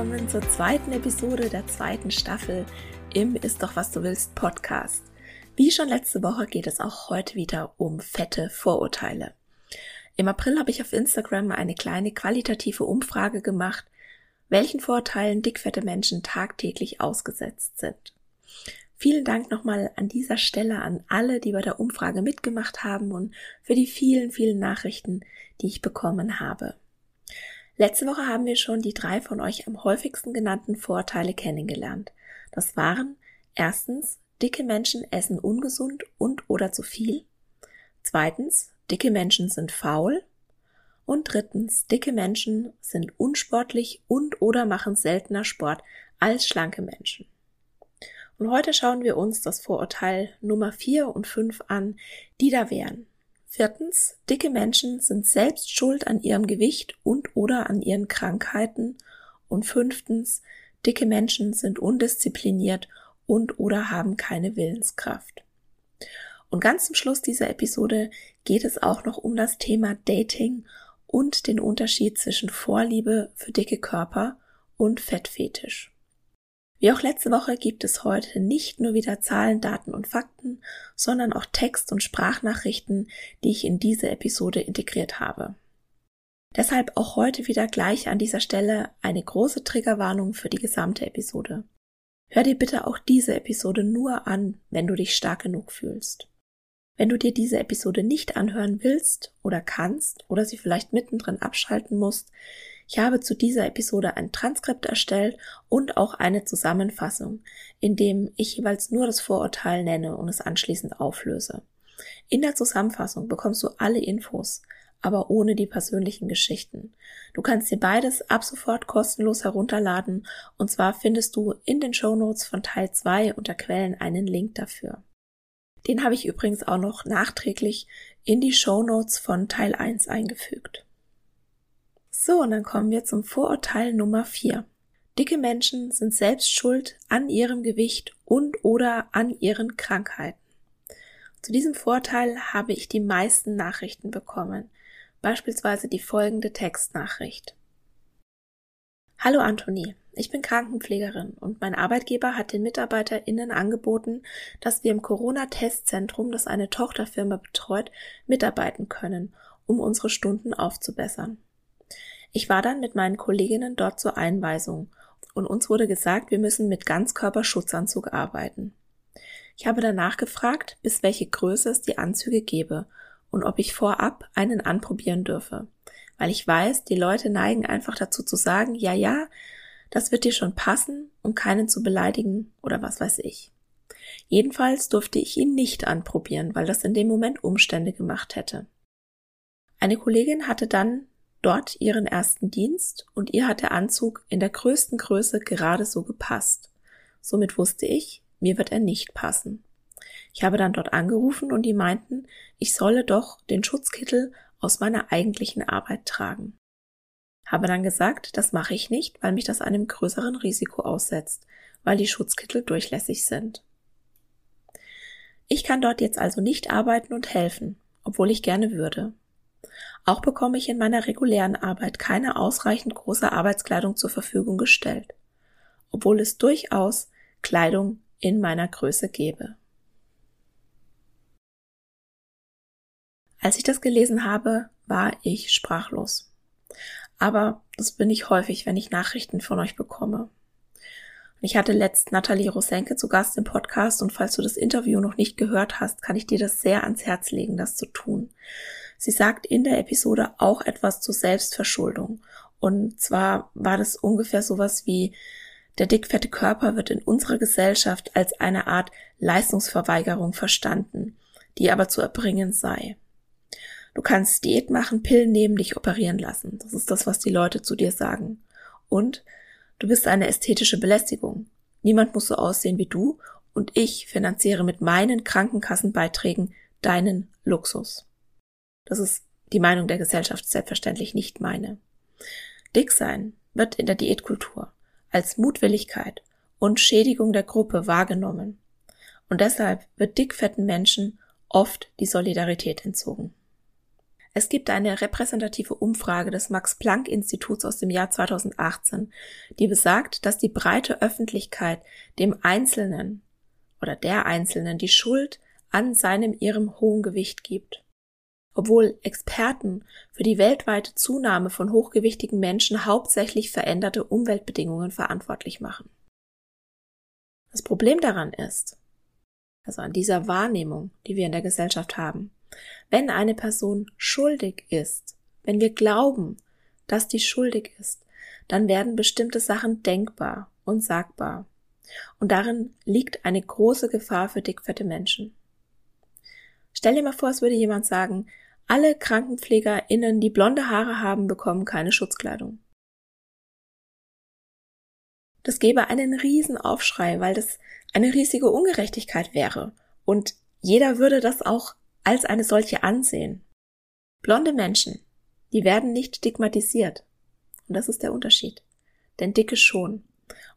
Willkommen zur zweiten Episode der zweiten Staffel im Ist doch was du willst Podcast. Wie schon letzte Woche geht es auch heute wieder um fette Vorurteile. Im April habe ich auf Instagram eine kleine qualitative Umfrage gemacht, welchen Vorurteilen dickfette Menschen tagtäglich ausgesetzt sind. Vielen Dank nochmal an dieser Stelle an alle, die bei der Umfrage mitgemacht haben und für die vielen, vielen Nachrichten, die ich bekommen habe. Letzte Woche haben wir schon die drei von euch am häufigsten genannten Vorteile kennengelernt. Das waren erstens, dicke Menschen essen ungesund und oder zu viel. Zweitens, dicke Menschen sind faul. Und drittens, dicke Menschen sind unsportlich und oder machen seltener Sport als schlanke Menschen. Und heute schauen wir uns das Vorurteil Nummer vier und fünf an, die da wären. Viertens, dicke Menschen sind selbst schuld an ihrem Gewicht und oder an ihren Krankheiten. Und fünftens, dicke Menschen sind undiszipliniert und oder haben keine Willenskraft. Und ganz zum Schluss dieser Episode geht es auch noch um das Thema Dating und den Unterschied zwischen Vorliebe für dicke Körper und Fettfetisch. Wie auch letzte Woche gibt es heute nicht nur wieder Zahlen, Daten und Fakten, sondern auch Text- und Sprachnachrichten, die ich in diese Episode integriert habe. Deshalb auch heute wieder gleich an dieser Stelle eine große Triggerwarnung für die gesamte Episode. Hör dir bitte auch diese Episode nur an, wenn du dich stark genug fühlst. Wenn du dir diese Episode nicht anhören willst oder kannst oder sie vielleicht mittendrin abschalten musst, ich habe zu dieser Episode ein Transkript erstellt und auch eine Zusammenfassung, in dem ich jeweils nur das Vorurteil nenne und es anschließend auflöse. In der Zusammenfassung bekommst du alle Infos, aber ohne die persönlichen Geschichten. Du kannst dir beides ab sofort kostenlos herunterladen und zwar findest du in den Show Notes von Teil 2 unter Quellen einen Link dafür. Den habe ich übrigens auch noch nachträglich in die Show Notes von Teil 1 eingefügt. So, und dann kommen wir zum Vorurteil Nummer 4. Dicke Menschen sind selbst schuld an ihrem Gewicht und oder an ihren Krankheiten. Zu diesem Vorteil habe ich die meisten Nachrichten bekommen, beispielsweise die folgende Textnachricht. Hallo Anthony, ich bin Krankenpflegerin und mein Arbeitgeber hat den MitarbeiterInnen angeboten, dass wir im Corona-Testzentrum, das eine Tochterfirma betreut, mitarbeiten können, um unsere Stunden aufzubessern. Ich war dann mit meinen Kolleginnen dort zur Einweisung und uns wurde gesagt, wir müssen mit Ganzkörperschutzanzug arbeiten. Ich habe danach gefragt, bis welche Größe es die Anzüge gebe und ob ich vorab einen anprobieren dürfe, weil ich weiß, die Leute neigen einfach dazu zu sagen, ja, ja, das wird dir schon passen, um keinen zu beleidigen oder was weiß ich. Jedenfalls durfte ich ihn nicht anprobieren, weil das in dem Moment Umstände gemacht hätte. Eine Kollegin hatte dann dort ihren ersten Dienst und ihr hat der Anzug in der größten Größe gerade so gepasst. Somit wusste ich, mir wird er nicht passen. Ich habe dann dort angerufen und die meinten, ich solle doch den Schutzkittel aus meiner eigentlichen Arbeit tragen. Habe dann gesagt, das mache ich nicht, weil mich das einem größeren Risiko aussetzt, weil die Schutzkittel durchlässig sind. Ich kann dort jetzt also nicht arbeiten und helfen, obwohl ich gerne würde. Auch bekomme ich in meiner regulären Arbeit keine ausreichend große Arbeitskleidung zur Verfügung gestellt, obwohl es durchaus Kleidung in meiner Größe gäbe. Als ich das gelesen habe, war ich sprachlos. Aber das bin ich häufig, wenn ich Nachrichten von euch bekomme. Ich hatte letzt Nathalie Rosenke zu Gast im Podcast und falls du das Interview noch nicht gehört hast, kann ich dir das sehr ans Herz legen, das zu tun. Sie sagt in der Episode auch etwas zur Selbstverschuldung. Und zwar war das ungefähr sowas wie, der dickfette Körper wird in unserer Gesellschaft als eine Art Leistungsverweigerung verstanden, die aber zu erbringen sei. Du kannst Diät machen, Pillen nehmen, dich operieren lassen. Das ist das, was die Leute zu dir sagen. Und Du bist eine ästhetische Belästigung. Niemand muss so aussehen wie du und ich finanziere mit meinen Krankenkassenbeiträgen deinen Luxus. Das ist die Meinung der Gesellschaft selbstverständlich nicht meine. Dick sein wird in der Diätkultur als Mutwilligkeit und Schädigung der Gruppe wahrgenommen. Und deshalb wird dickfetten Menschen oft die Solidarität entzogen. Es gibt eine repräsentative Umfrage des Max-Planck-Instituts aus dem Jahr 2018, die besagt, dass die breite Öffentlichkeit dem Einzelnen oder der Einzelnen die Schuld an seinem ihrem hohen Gewicht gibt. Obwohl Experten für die weltweite Zunahme von hochgewichtigen Menschen hauptsächlich veränderte Umweltbedingungen verantwortlich machen. Das Problem daran ist, also an dieser Wahrnehmung, die wir in der Gesellschaft haben, wenn eine Person schuldig ist, wenn wir glauben, dass die schuldig ist, dann werden bestimmte Sachen denkbar und sagbar. Und darin liegt eine große Gefahr für dickfette Menschen. Stell dir mal vor, es würde jemand sagen, alle KrankenpflegerInnen, die blonde Haare haben, bekommen keine Schutzkleidung. Das gäbe einen riesen Aufschrei, weil das eine riesige Ungerechtigkeit wäre. Und jeder würde das auch als eine solche ansehen. Blonde Menschen, die werden nicht stigmatisiert. Und das ist der Unterschied. Denn Dicke schon.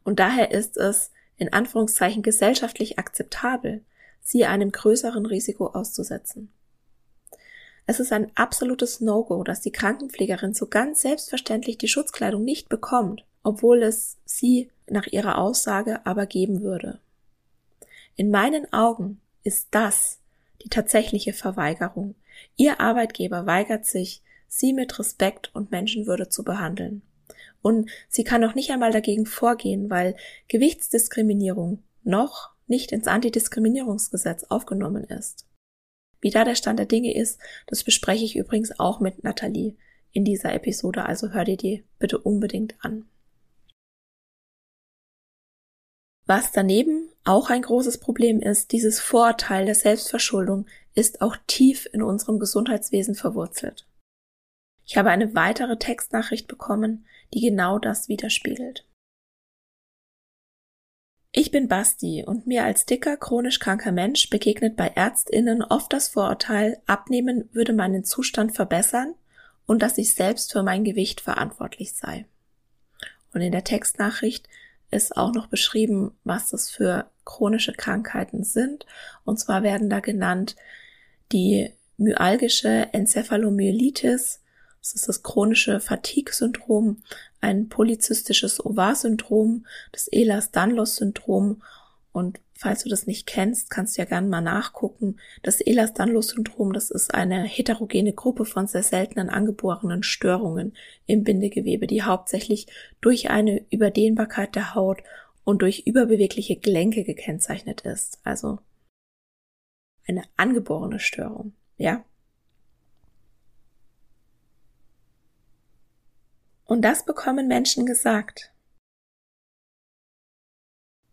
Und daher ist es in Anführungszeichen gesellschaftlich akzeptabel, sie einem größeren Risiko auszusetzen. Es ist ein absolutes No-Go, dass die Krankenpflegerin so ganz selbstverständlich die Schutzkleidung nicht bekommt, obwohl es sie nach ihrer Aussage aber geben würde. In meinen Augen ist das die tatsächliche Verweigerung. Ihr Arbeitgeber weigert sich, sie mit Respekt und Menschenwürde zu behandeln. Und sie kann auch nicht einmal dagegen vorgehen, weil Gewichtsdiskriminierung noch nicht ins Antidiskriminierungsgesetz aufgenommen ist. Wie da der Stand der Dinge ist, das bespreche ich übrigens auch mit Nathalie in dieser Episode, also hör dir die bitte unbedingt an. Was daneben auch ein großes Problem ist, dieses Vorurteil der Selbstverschuldung ist auch tief in unserem Gesundheitswesen verwurzelt. Ich habe eine weitere Textnachricht bekommen, die genau das widerspiegelt. Ich bin Basti und mir als dicker, chronisch kranker Mensch begegnet bei Ärztinnen oft das Vorurteil, abnehmen würde meinen Zustand verbessern und dass ich selbst für mein Gewicht verantwortlich sei. Und in der Textnachricht ist auch noch beschrieben, was das für chronische Krankheiten sind. Und zwar werden da genannt die myalgische Enzephalomyelitis, das ist das chronische Fatigue-Syndrom, ein polyzystisches Ovar-Syndrom, das Ehlers-Danlos-Syndrom und falls du das nicht kennst, kannst du ja gerne mal nachgucken. Das Ehlers-Danlos-Syndrom, das ist eine heterogene Gruppe von sehr seltenen angeborenen Störungen im Bindegewebe, die hauptsächlich durch eine Überdehnbarkeit der Haut und durch überbewegliche Gelenke gekennzeichnet ist. Also eine angeborene Störung, ja? Und das bekommen Menschen gesagt.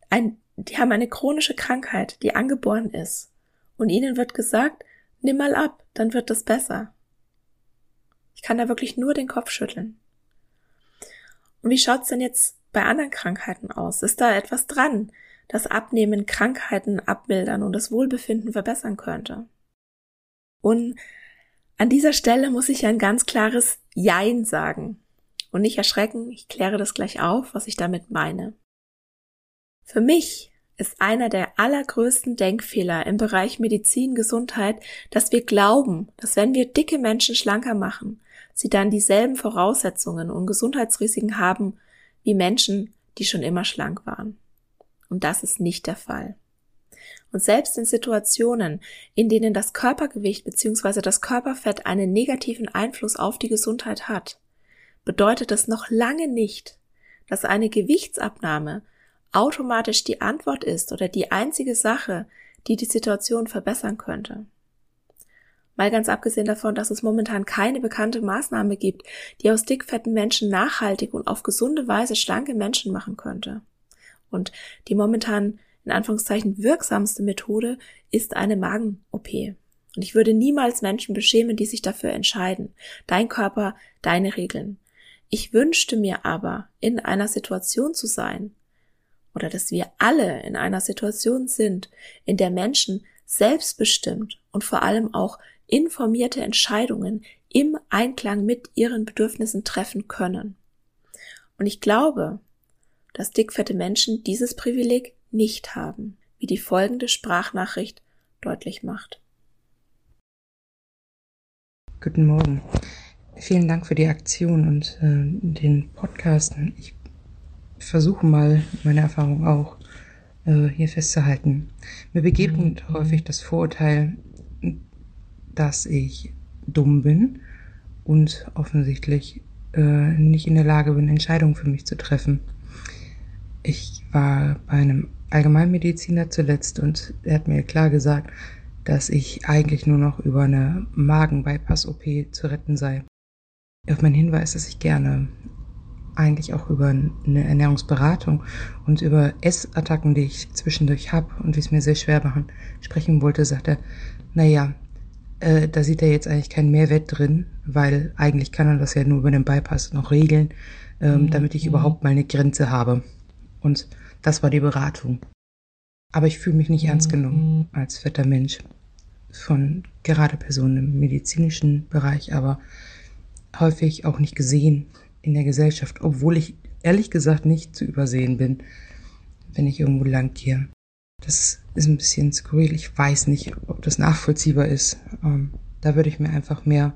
Ein die haben eine chronische Krankheit, die angeboren ist. Und ihnen wird gesagt, nimm mal ab, dann wird es besser. Ich kann da wirklich nur den Kopf schütteln. Und wie schaut's denn jetzt bei anderen Krankheiten aus? Ist da etwas dran, das Abnehmen Krankheiten abmildern und das Wohlbefinden verbessern könnte? Und an dieser Stelle muss ich ein ganz klares Jein sagen. Und nicht erschrecken, ich kläre das gleich auf, was ich damit meine. Für mich ist einer der allergrößten Denkfehler im Bereich Medizin, Gesundheit, dass wir glauben, dass wenn wir dicke Menschen schlanker machen, sie dann dieselben Voraussetzungen und Gesundheitsrisiken haben wie Menschen, die schon immer schlank waren. Und das ist nicht der Fall. Und selbst in Situationen, in denen das Körpergewicht bzw. das Körperfett einen negativen Einfluss auf die Gesundheit hat, bedeutet das noch lange nicht, dass eine Gewichtsabnahme automatisch die Antwort ist oder die einzige Sache, die die Situation verbessern könnte. Mal ganz abgesehen davon, dass es momentan keine bekannte Maßnahme gibt, die aus dickfetten Menschen nachhaltig und auf gesunde Weise schlanke Menschen machen könnte. Und die momentan in Anführungszeichen wirksamste Methode ist eine Magen-OP. Und ich würde niemals Menschen beschämen, die sich dafür entscheiden. Dein Körper, deine Regeln. Ich wünschte mir aber, in einer Situation zu sein, oder dass wir alle in einer Situation sind, in der Menschen selbstbestimmt und vor allem auch informierte Entscheidungen im Einklang mit ihren Bedürfnissen treffen können. Und ich glaube, dass dickfette Menschen dieses Privileg nicht haben, wie die folgende Sprachnachricht deutlich macht. Guten Morgen. Vielen Dank für die Aktion und äh, den Podcast. Ich versuche mal meine Erfahrung auch äh, hier festzuhalten. Mir begegnet mhm. häufig das Vorurteil, dass ich dumm bin und offensichtlich äh, nicht in der Lage bin, Entscheidungen für mich zu treffen. Ich war bei einem Allgemeinmediziner zuletzt und er hat mir klar gesagt, dass ich eigentlich nur noch über eine Magen-Bypass-OP zu retten sei. Auf meinen Hinweis, dass ich gerne eigentlich auch über eine Ernährungsberatung und über Essattacken, die ich zwischendurch habe und wie es mir sehr schwer machen, sprechen wollte, sagt er, naja, äh, da sieht er jetzt eigentlich keinen Mehrwert drin, weil eigentlich kann er das ja nur über den Bypass noch regeln, ähm, mhm. damit ich überhaupt mal eine Grenze habe. Und das war die Beratung. Aber ich fühle mich nicht ernst genommen als fetter Mensch von gerade Personen im medizinischen Bereich, aber häufig auch nicht gesehen in der Gesellschaft, obwohl ich ehrlich gesagt nicht zu übersehen bin, wenn ich irgendwo lang gehe. Das ist ein bisschen skurril. Ich weiß nicht, ob das nachvollziehbar ist. Ähm, da würde ich mir einfach mehr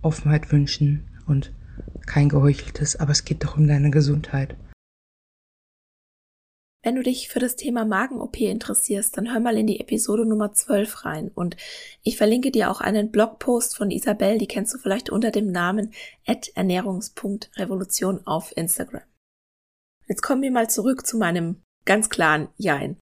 Offenheit wünschen und kein geheucheltes, aber es geht doch um deine Gesundheit. Wenn du dich für das Thema Magen-OP interessierst, dann hör mal in die Episode Nummer 12 rein und ich verlinke dir auch einen Blogpost von Isabel, die kennst du vielleicht unter dem Namen ernährungs.revolution auf Instagram. Jetzt kommen wir mal zurück zu meinem ganz klaren Jein.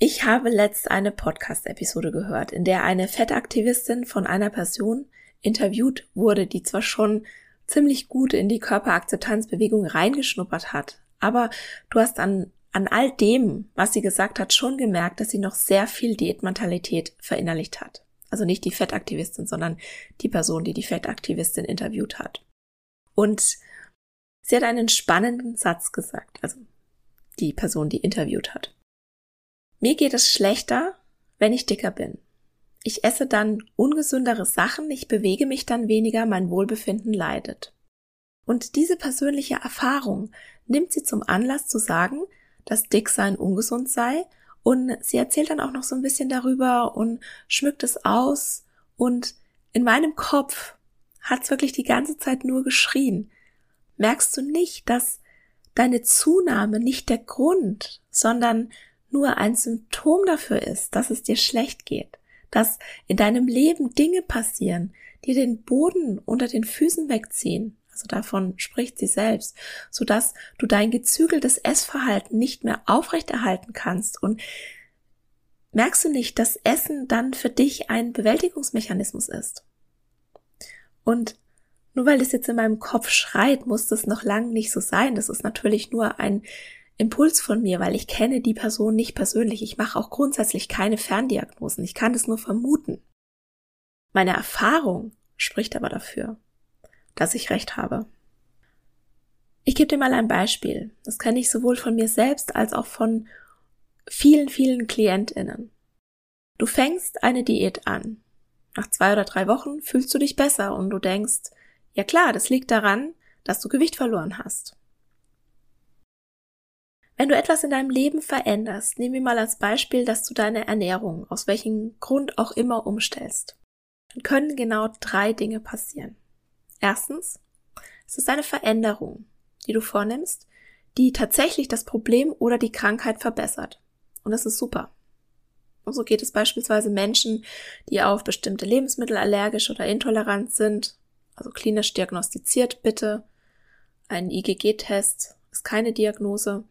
Ich habe letzt eine Podcast-Episode gehört, in der eine Fettaktivistin von einer Person interviewt wurde, die zwar schon ziemlich gut in die Körperakzeptanzbewegung reingeschnuppert hat, aber du hast an an all dem, was sie gesagt hat, schon gemerkt, dass sie noch sehr viel Diätmentalität verinnerlicht hat. Also nicht die Fettaktivistin, sondern die Person, die die Fettaktivistin interviewt hat. Und sie hat einen spannenden Satz gesagt, also die Person, die interviewt hat. Mir geht es schlechter, wenn ich dicker bin. Ich esse dann ungesündere Sachen, ich bewege mich dann weniger, mein Wohlbefinden leidet. Und diese persönliche Erfahrung nimmt sie zum Anlass zu sagen, dass Dicksein ungesund sei. Und sie erzählt dann auch noch so ein bisschen darüber und schmückt es aus. Und in meinem Kopf hat's wirklich die ganze Zeit nur geschrien. Merkst du nicht, dass deine Zunahme nicht der Grund, sondern nur ein Symptom dafür ist, dass es dir schlecht geht, dass in deinem Leben Dinge passieren, die den Boden unter den Füßen wegziehen, also davon spricht sie selbst, so dass du dein gezügeltes Essverhalten nicht mehr aufrechterhalten kannst und merkst du nicht, dass Essen dann für dich ein Bewältigungsmechanismus ist. Und nur weil das jetzt in meinem Kopf schreit, muss das noch lang nicht so sein. Das ist natürlich nur ein Impuls von mir, weil ich kenne die Person nicht persönlich. Ich mache auch grundsätzlich keine Ferndiagnosen. Ich kann das nur vermuten. Meine Erfahrung spricht aber dafür dass ich recht habe. Ich gebe dir mal ein Beispiel. Das kenne ich sowohl von mir selbst als auch von vielen, vielen Klientinnen. Du fängst eine Diät an. Nach zwei oder drei Wochen fühlst du dich besser und du denkst, ja klar, das liegt daran, dass du Gewicht verloren hast. Wenn du etwas in deinem Leben veränderst, nehmen wir mal als Beispiel, dass du deine Ernährung aus welchem Grund auch immer umstellst, dann können genau drei Dinge passieren. Erstens, es ist eine Veränderung, die du vornimmst, die tatsächlich das Problem oder die Krankheit verbessert. Und das ist super. Und so geht es beispielsweise Menschen, die auf bestimmte Lebensmittel allergisch oder intolerant sind, also klinisch diagnostiziert bitte. Ein IgG-Test ist keine Diagnose.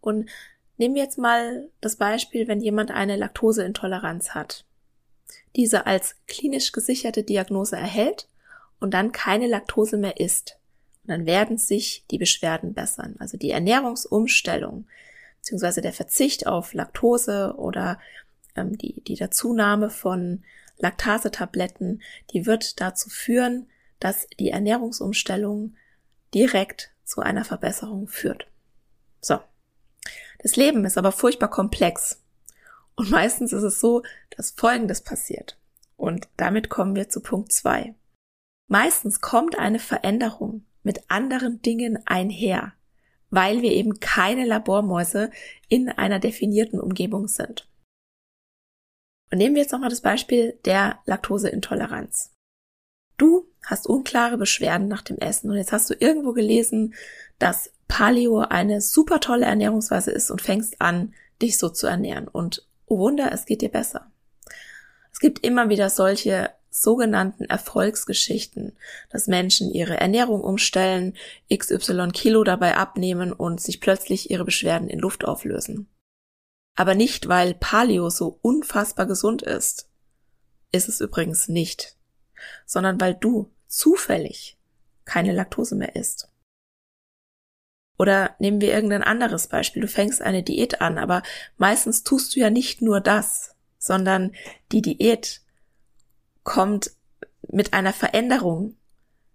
Und nehmen wir jetzt mal das Beispiel, wenn jemand eine Laktoseintoleranz hat. Diese als klinisch gesicherte Diagnose erhält und dann keine Laktose mehr isst. Und dann werden sich die Beschwerden bessern. Also die Ernährungsumstellung beziehungsweise der Verzicht auf Laktose oder ähm, die, die Dazunahme von Laktasetabletten, die wird dazu führen, dass die Ernährungsumstellung direkt zu einer Verbesserung führt. So. Das Leben ist aber furchtbar komplex. Und meistens ist es so, dass Folgendes passiert. Und damit kommen wir zu Punkt zwei. Meistens kommt eine Veränderung mit anderen Dingen einher, weil wir eben keine Labormäuse in einer definierten Umgebung sind. Und nehmen wir jetzt nochmal das Beispiel der Laktoseintoleranz. Du hast unklare Beschwerden nach dem Essen und jetzt hast du irgendwo gelesen, dass Paleo eine super tolle Ernährungsweise ist und fängst an, dich so zu ernähren. Und oh Wunder, es geht dir besser. Es gibt immer wieder solche sogenannten Erfolgsgeschichten, dass Menschen ihre Ernährung umstellen, XY Kilo dabei abnehmen und sich plötzlich ihre Beschwerden in Luft auflösen. Aber nicht, weil Paleo so unfassbar gesund ist. Ist es übrigens nicht. Sondern weil du zufällig keine Laktose mehr isst. Oder nehmen wir irgendein anderes Beispiel. Du fängst eine Diät an, aber meistens tust du ja nicht nur das, sondern die Diät kommt mit einer Veränderung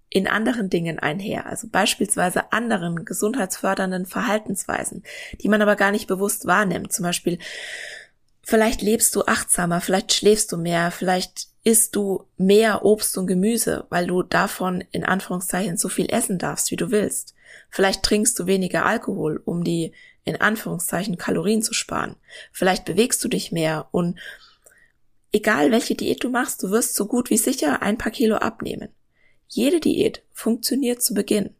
in anderen Dingen einher, also beispielsweise anderen gesundheitsfördernden Verhaltensweisen, die man aber gar nicht bewusst wahrnimmt. Zum Beispiel, vielleicht lebst du achtsamer, vielleicht schläfst du mehr, vielleicht isst du mehr Obst und Gemüse, weil du davon in Anführungszeichen so viel essen darfst, wie du willst. Vielleicht trinkst du weniger Alkohol, um die in Anführungszeichen Kalorien zu sparen. Vielleicht bewegst du dich mehr und egal welche Diät du machst, du wirst so gut wie sicher ein paar Kilo abnehmen. Jede Diät funktioniert zu Beginn.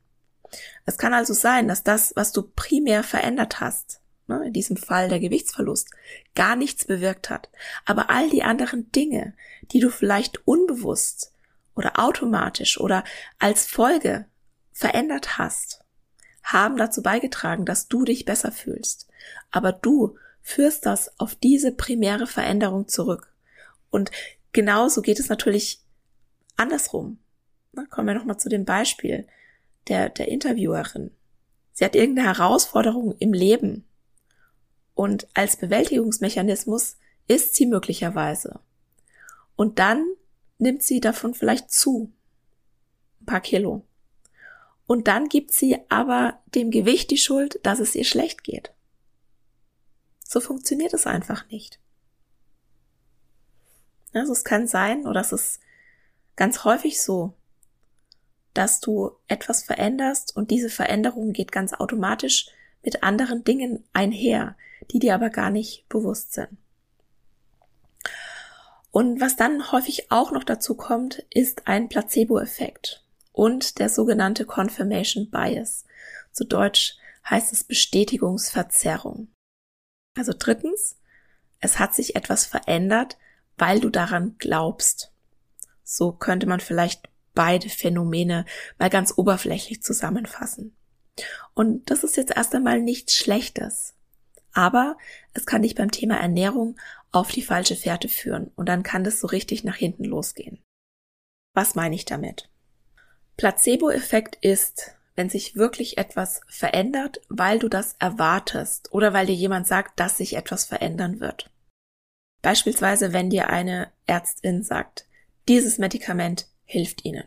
Es kann also sein, dass das, was du primär verändert hast, ne, in diesem Fall der Gewichtsverlust, gar nichts bewirkt hat. Aber all die anderen Dinge, die du vielleicht unbewusst oder automatisch oder als Folge verändert hast, haben dazu beigetragen, dass du dich besser fühlst. Aber du führst das auf diese primäre Veränderung zurück. Und genauso geht es natürlich andersrum. Na, kommen wir nochmal zu dem Beispiel der, der Interviewerin. Sie hat irgendeine Herausforderung im Leben. Und als Bewältigungsmechanismus ist sie möglicherweise. Und dann nimmt sie davon vielleicht zu. Ein paar Kilo. Und dann gibt sie aber dem Gewicht die Schuld, dass es ihr schlecht geht. So funktioniert es einfach nicht. Also es kann sein, oder es ist ganz häufig so, dass du etwas veränderst und diese Veränderung geht ganz automatisch mit anderen Dingen einher, die dir aber gar nicht bewusst sind. Und was dann häufig auch noch dazu kommt, ist ein Placebo-Effekt und der sogenannte Confirmation Bias. Zu Deutsch heißt es Bestätigungsverzerrung. Also drittens, es hat sich etwas verändert, weil du daran glaubst. So könnte man vielleicht beide Phänomene mal ganz oberflächlich zusammenfassen. Und das ist jetzt erst einmal nichts Schlechtes. Aber es kann dich beim Thema Ernährung auf die falsche Fährte führen und dann kann das so richtig nach hinten losgehen. Was meine ich damit? Placebo-Effekt ist, wenn sich wirklich etwas verändert, weil du das erwartest oder weil dir jemand sagt, dass sich etwas verändern wird. Beispielsweise, wenn dir eine Ärztin sagt, dieses Medikament hilft ihnen.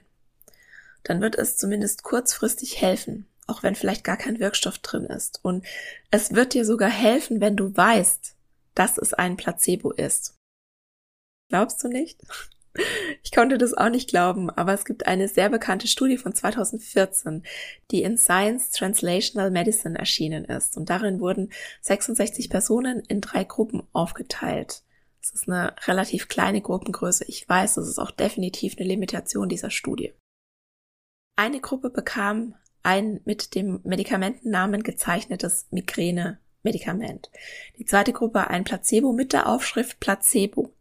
Dann wird es zumindest kurzfristig helfen, auch wenn vielleicht gar kein Wirkstoff drin ist. Und es wird dir sogar helfen, wenn du weißt, dass es ein Placebo ist. Glaubst du nicht? Ich konnte das auch nicht glauben, aber es gibt eine sehr bekannte Studie von 2014, die in Science Translational Medicine erschienen ist. Und darin wurden 66 Personen in drei Gruppen aufgeteilt. Es ist eine relativ kleine Gruppengröße. Ich weiß, das ist auch definitiv eine Limitation dieser Studie. Eine Gruppe bekam ein mit dem Medikamentennamen gezeichnetes Migräne Medikament. Die zweite Gruppe ein Placebo mit der Aufschrift Placebo.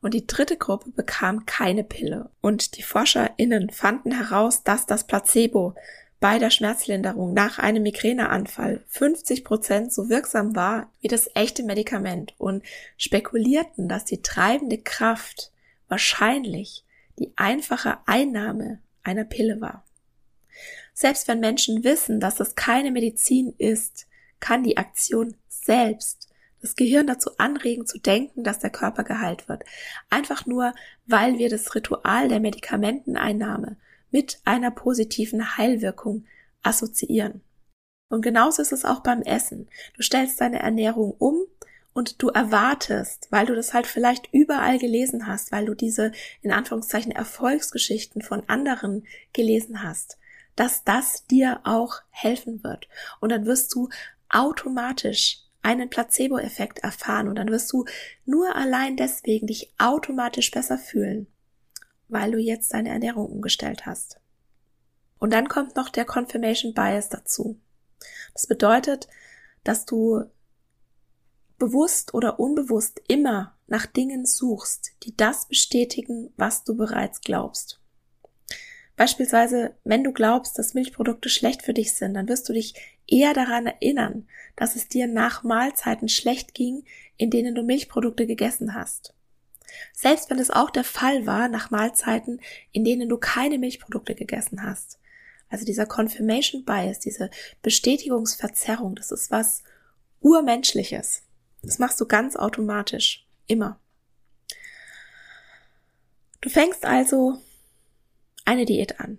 Und die dritte Gruppe bekam keine Pille. Und die ForscherInnen fanden heraus, dass das Placebo bei der Schmerzlinderung nach einem Migräneanfall 50 Prozent so wirksam war wie das echte Medikament und spekulierten, dass die treibende Kraft wahrscheinlich die einfache Einnahme einer Pille war. Selbst wenn Menschen wissen, dass das keine Medizin ist, kann die Aktion selbst das Gehirn dazu anregen zu denken, dass der Körper geheilt wird. Einfach nur, weil wir das Ritual der Medikamenteneinnahme mit einer positiven Heilwirkung assoziieren. Und genauso ist es auch beim Essen. Du stellst deine Ernährung um und du erwartest, weil du das halt vielleicht überall gelesen hast, weil du diese in Anführungszeichen Erfolgsgeschichten von anderen gelesen hast, dass das dir auch helfen wird. Und dann wirst du automatisch einen Placebo-Effekt erfahren und dann wirst du nur allein deswegen dich automatisch besser fühlen, weil du jetzt deine Ernährung umgestellt hast. Und dann kommt noch der Confirmation Bias dazu. Das bedeutet, dass du bewusst oder unbewusst immer nach Dingen suchst, die das bestätigen, was du bereits glaubst. Beispielsweise, wenn du glaubst, dass Milchprodukte schlecht für dich sind, dann wirst du dich eher daran erinnern, dass es dir nach Mahlzeiten schlecht ging, in denen du Milchprodukte gegessen hast. Selbst wenn es auch der Fall war nach Mahlzeiten, in denen du keine Milchprodukte gegessen hast. Also dieser Confirmation Bias, diese Bestätigungsverzerrung, das ist was Urmenschliches. Das machst du ganz automatisch. Immer. Du fängst also eine Diät an.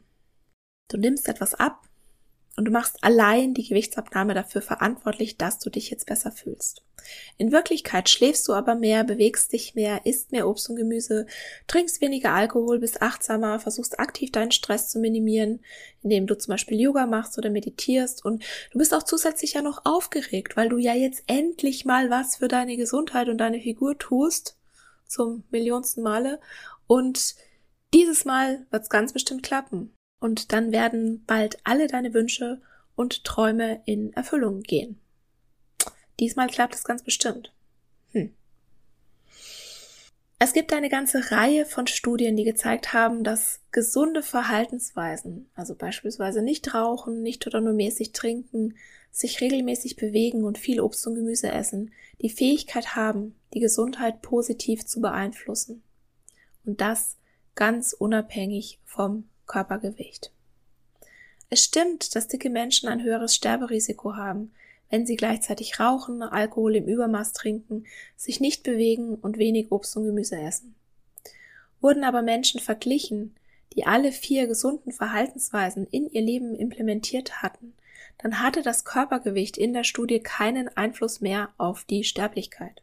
Du nimmst etwas ab und du machst allein die Gewichtsabnahme dafür verantwortlich, dass du dich jetzt besser fühlst. In Wirklichkeit schläfst du aber mehr, bewegst dich mehr, isst mehr Obst und Gemüse, trinkst weniger Alkohol, bist achtsamer, versuchst aktiv deinen Stress zu minimieren, indem du zum Beispiel Yoga machst oder meditierst und du bist auch zusätzlich ja noch aufgeregt, weil du ja jetzt endlich mal was für deine Gesundheit und deine Figur tust, zum millionsten Male und dieses Mal wird's ganz bestimmt klappen. Und dann werden bald alle deine Wünsche und Träume in Erfüllung gehen. Diesmal klappt es ganz bestimmt. Hm. Es gibt eine ganze Reihe von Studien, die gezeigt haben, dass gesunde Verhaltensweisen, also beispielsweise nicht rauchen, nicht oder nur mäßig trinken, sich regelmäßig bewegen und viel Obst und Gemüse essen, die Fähigkeit haben, die Gesundheit positiv zu beeinflussen. Und das ganz unabhängig vom Körpergewicht. Es stimmt, dass dicke Menschen ein höheres Sterberisiko haben, wenn sie gleichzeitig rauchen, Alkohol im Übermaß trinken, sich nicht bewegen und wenig Obst und Gemüse essen. Wurden aber Menschen verglichen, die alle vier gesunden Verhaltensweisen in ihr Leben implementiert hatten, dann hatte das Körpergewicht in der Studie keinen Einfluss mehr auf die Sterblichkeit.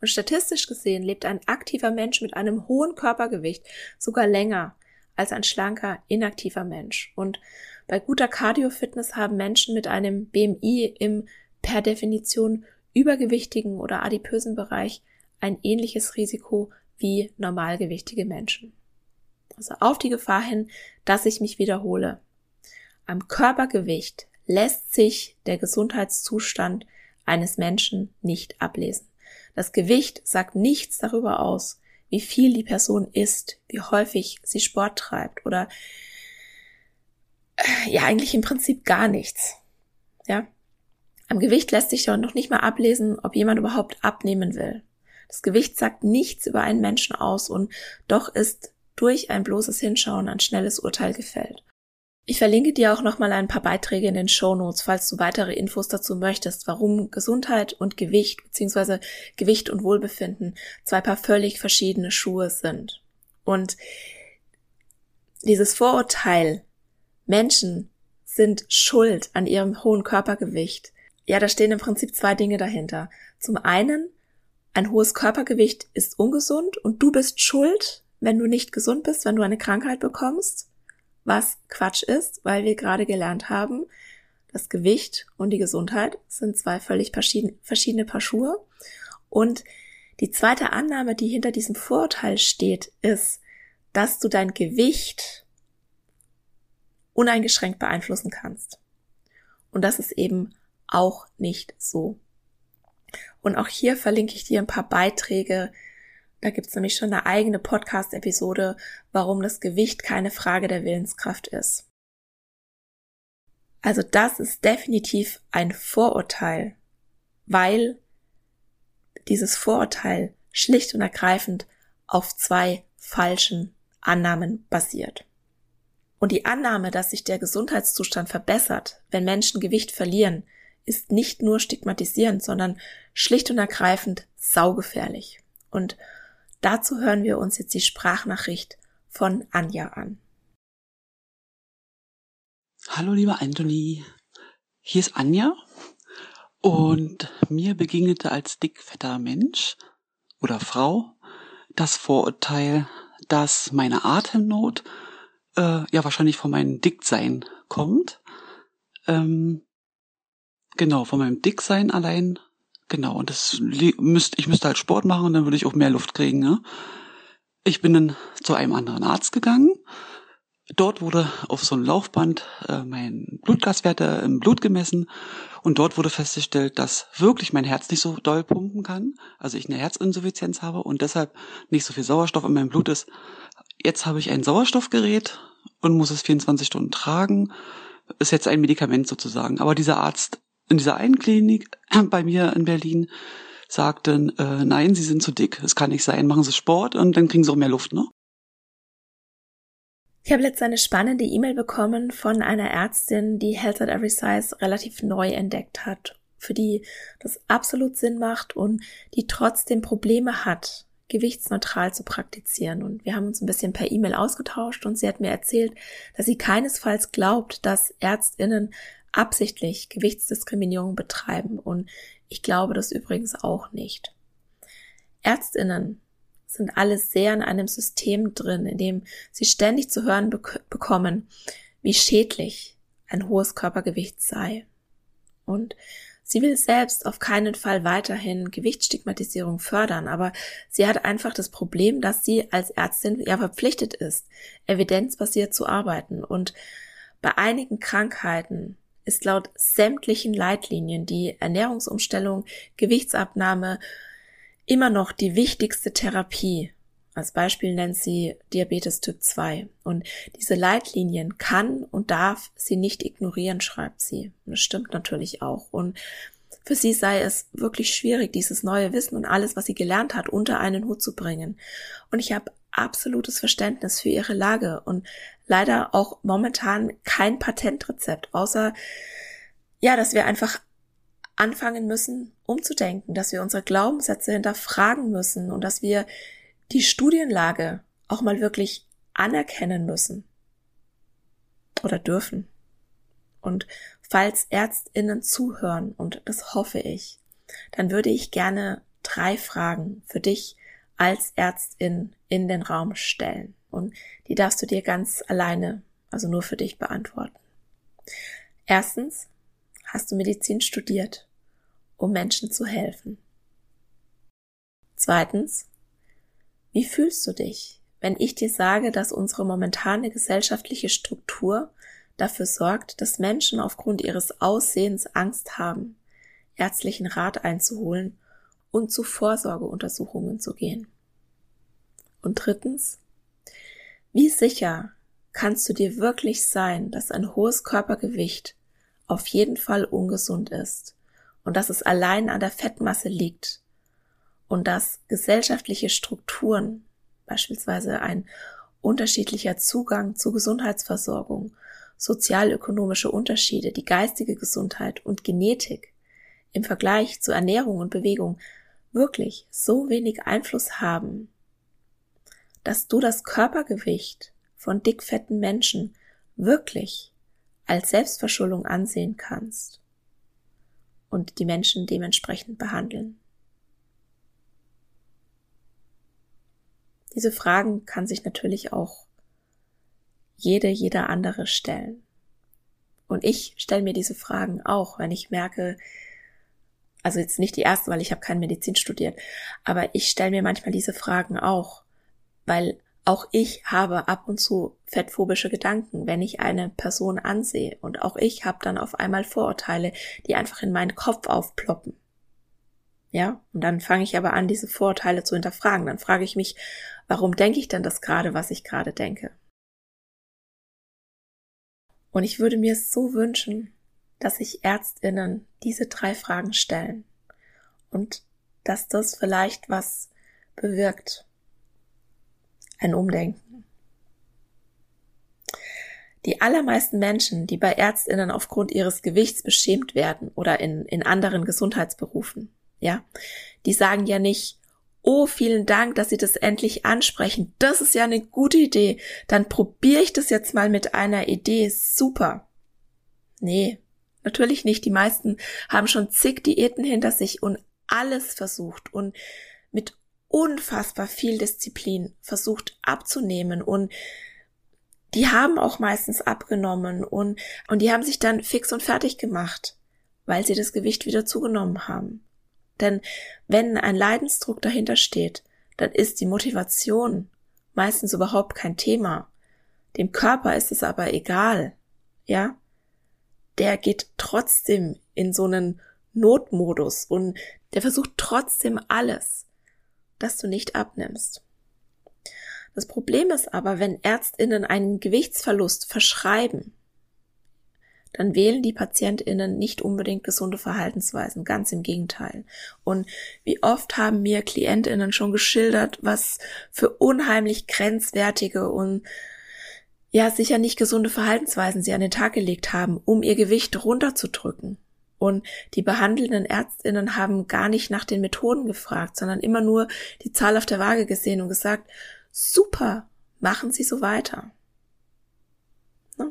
Und statistisch gesehen lebt ein aktiver Mensch mit einem hohen Körpergewicht sogar länger als ein schlanker, inaktiver Mensch. Und bei guter Cardio-Fitness haben Menschen mit einem BMI im per Definition übergewichtigen oder adipösen Bereich ein ähnliches Risiko wie normalgewichtige Menschen. Also auf die Gefahr hin, dass ich mich wiederhole. Am Körpergewicht lässt sich der Gesundheitszustand eines Menschen nicht ablesen. Das Gewicht sagt nichts darüber aus, wie viel die Person isst, wie häufig sie Sport treibt oder äh, ja eigentlich im Prinzip gar nichts. Ja. Am Gewicht lässt sich ja noch nicht mal ablesen, ob jemand überhaupt abnehmen will. Das Gewicht sagt nichts über einen Menschen aus und doch ist durch ein bloßes Hinschauen ein schnelles Urteil gefällt. Ich verlinke dir auch nochmal ein paar Beiträge in den Show Notes, falls du weitere Infos dazu möchtest, warum Gesundheit und Gewicht bzw. Gewicht und Wohlbefinden zwei paar völlig verschiedene Schuhe sind. Und dieses Vorurteil, Menschen sind schuld an ihrem hohen Körpergewicht. Ja, da stehen im Prinzip zwei Dinge dahinter. Zum einen, ein hohes Körpergewicht ist ungesund und du bist schuld, wenn du nicht gesund bist, wenn du eine Krankheit bekommst was Quatsch ist, weil wir gerade gelernt haben, das Gewicht und die Gesundheit sind zwei völlig verschiedene Paar Schuhe. Und die zweite Annahme, die hinter diesem Vorurteil steht, ist, dass du dein Gewicht uneingeschränkt beeinflussen kannst. Und das ist eben auch nicht so. Und auch hier verlinke ich dir ein paar Beiträge. Da gibt's nämlich schon eine eigene Podcast-Episode, warum das Gewicht keine Frage der Willenskraft ist. Also das ist definitiv ein Vorurteil, weil dieses Vorurteil schlicht und ergreifend auf zwei falschen Annahmen basiert. Und die Annahme, dass sich der Gesundheitszustand verbessert, wenn Menschen Gewicht verlieren, ist nicht nur stigmatisierend, sondern schlicht und ergreifend saugefährlich. Und dazu hören wir uns jetzt die Sprachnachricht von Anja an. Hallo lieber Anthony, hier ist Anja und mir begegnete als dickfetter Mensch oder Frau das Vorurteil, dass meine Atemnot äh, ja wahrscheinlich von meinem Dicksein kommt. Ähm, genau, von meinem Dicksein allein. Genau, und das müsste, ich müsste halt Sport machen und dann würde ich auch mehr Luft kriegen. Ne? Ich bin dann zu einem anderen Arzt gegangen. Dort wurde auf so einem Laufband äh, mein Blutgaswerte im Blut gemessen und dort wurde festgestellt, dass wirklich mein Herz nicht so doll pumpen kann, also ich eine Herzinsuffizienz habe und deshalb nicht so viel Sauerstoff in meinem Blut ist. Jetzt habe ich ein Sauerstoffgerät und muss es 24 Stunden tragen. Ist jetzt ein Medikament sozusagen. Aber dieser Arzt in dieser einen Klinik bei mir in Berlin sagten, äh, nein, Sie sind zu dick. Es kann nicht sein. Machen Sie Sport und dann kriegen Sie auch mehr Luft, ne? Ich habe letztens eine spannende E-Mail bekommen von einer Ärztin, die Health at Every Size relativ neu entdeckt hat, für die das absolut Sinn macht und die trotzdem Probleme hat, gewichtsneutral zu praktizieren. Und wir haben uns ein bisschen per E-Mail ausgetauscht und sie hat mir erzählt, dass sie keinesfalls glaubt, dass Ärztinnen absichtlich Gewichtsdiskriminierung betreiben. Und ich glaube das übrigens auch nicht. Ärztinnen sind alle sehr in einem System drin, in dem sie ständig zu hören bek bekommen, wie schädlich ein hohes Körpergewicht sei. Und sie will selbst auf keinen Fall weiterhin Gewichtsstigmatisierung fördern, aber sie hat einfach das Problem, dass sie als Ärztin ja verpflichtet ist, evidenzbasiert zu arbeiten. Und bei einigen Krankheiten ist laut sämtlichen Leitlinien die Ernährungsumstellung, Gewichtsabnahme, immer noch die wichtigste Therapie. Als Beispiel nennt sie Diabetes Typ 2. Und diese Leitlinien kann und darf sie nicht ignorieren, schreibt sie. Das stimmt natürlich auch. Und für sie sei es wirklich schwierig, dieses neue Wissen und alles, was sie gelernt hat, unter einen Hut zu bringen. Und ich habe absolutes Verständnis für ihre Lage und leider auch momentan kein Patentrezept, außer ja, dass wir einfach anfangen müssen, umzudenken, dass wir unsere Glaubenssätze hinterfragen müssen und dass wir die Studienlage auch mal wirklich anerkennen müssen oder dürfen. Und falls Ärztinnen zuhören, und das hoffe ich, dann würde ich gerne drei Fragen für dich als Ärztin in den Raum stellen. Und die darfst du dir ganz alleine, also nur für dich beantworten. Erstens, hast du Medizin studiert, um Menschen zu helfen? Zweitens, wie fühlst du dich, wenn ich dir sage, dass unsere momentane gesellschaftliche Struktur dafür sorgt, dass Menschen aufgrund ihres Aussehens Angst haben, ärztlichen Rat einzuholen und zu Vorsorgeuntersuchungen zu gehen? Und drittens, wie sicher kannst du dir wirklich sein, dass ein hohes Körpergewicht auf jeden Fall ungesund ist und dass es allein an der Fettmasse liegt und dass gesellschaftliche Strukturen, beispielsweise ein unterschiedlicher Zugang zu Gesundheitsversorgung, sozialökonomische Unterschiede, die geistige Gesundheit und Genetik im Vergleich zu Ernährung und Bewegung wirklich so wenig Einfluss haben, dass du das Körpergewicht von dickfetten Menschen wirklich als Selbstverschuldung ansehen kannst und die Menschen dementsprechend behandeln. Diese Fragen kann sich natürlich auch jede, jeder andere stellen. Und ich stelle mir diese Fragen auch, wenn ich merke, also jetzt nicht die erste, weil ich habe keine Medizin studiert, aber ich stelle mir manchmal diese Fragen auch, weil auch ich habe ab und zu fettphobische Gedanken, wenn ich eine Person ansehe. Und auch ich habe dann auf einmal Vorurteile, die einfach in meinen Kopf aufploppen. Ja, und dann fange ich aber an, diese Vorurteile zu hinterfragen. Dann frage ich mich, warum denke ich denn das gerade, was ich gerade denke? Und ich würde mir so wünschen, dass sich Ärztinnen diese drei Fragen stellen und dass das vielleicht was bewirkt. Ein Umdenken. Die allermeisten Menschen, die bei Ärztinnen aufgrund ihres Gewichts beschämt werden oder in, in anderen Gesundheitsberufen, ja, die sagen ja nicht, oh, vielen Dank, dass Sie das endlich ansprechen. Das ist ja eine gute Idee. Dann probiere ich das jetzt mal mit einer Idee. Super. Nee, natürlich nicht. Die meisten haben schon zig Diäten hinter sich und alles versucht und mit unfassbar viel Disziplin versucht abzunehmen und die haben auch meistens abgenommen und, und die haben sich dann fix und fertig gemacht, weil sie das Gewicht wieder zugenommen haben. Denn wenn ein Leidensdruck dahinter steht, dann ist die Motivation meistens überhaupt kein Thema. Dem Körper ist es aber egal, ja? Der geht trotzdem in so einen Notmodus und der versucht trotzdem alles, dass du nicht abnimmst. Das Problem ist aber, wenn Ärztinnen einen Gewichtsverlust verschreiben, dann wählen die PatientInnen nicht unbedingt gesunde Verhaltensweisen, ganz im Gegenteil. Und wie oft haben mir KlientInnen schon geschildert, was für unheimlich grenzwertige und ja, sicher nicht gesunde Verhaltensweisen sie an den Tag gelegt haben, um ihr Gewicht runterzudrücken. Und die behandelnden Ärztinnen haben gar nicht nach den Methoden gefragt, sondern immer nur die Zahl auf der Waage gesehen und gesagt, super, machen Sie so weiter. Ne?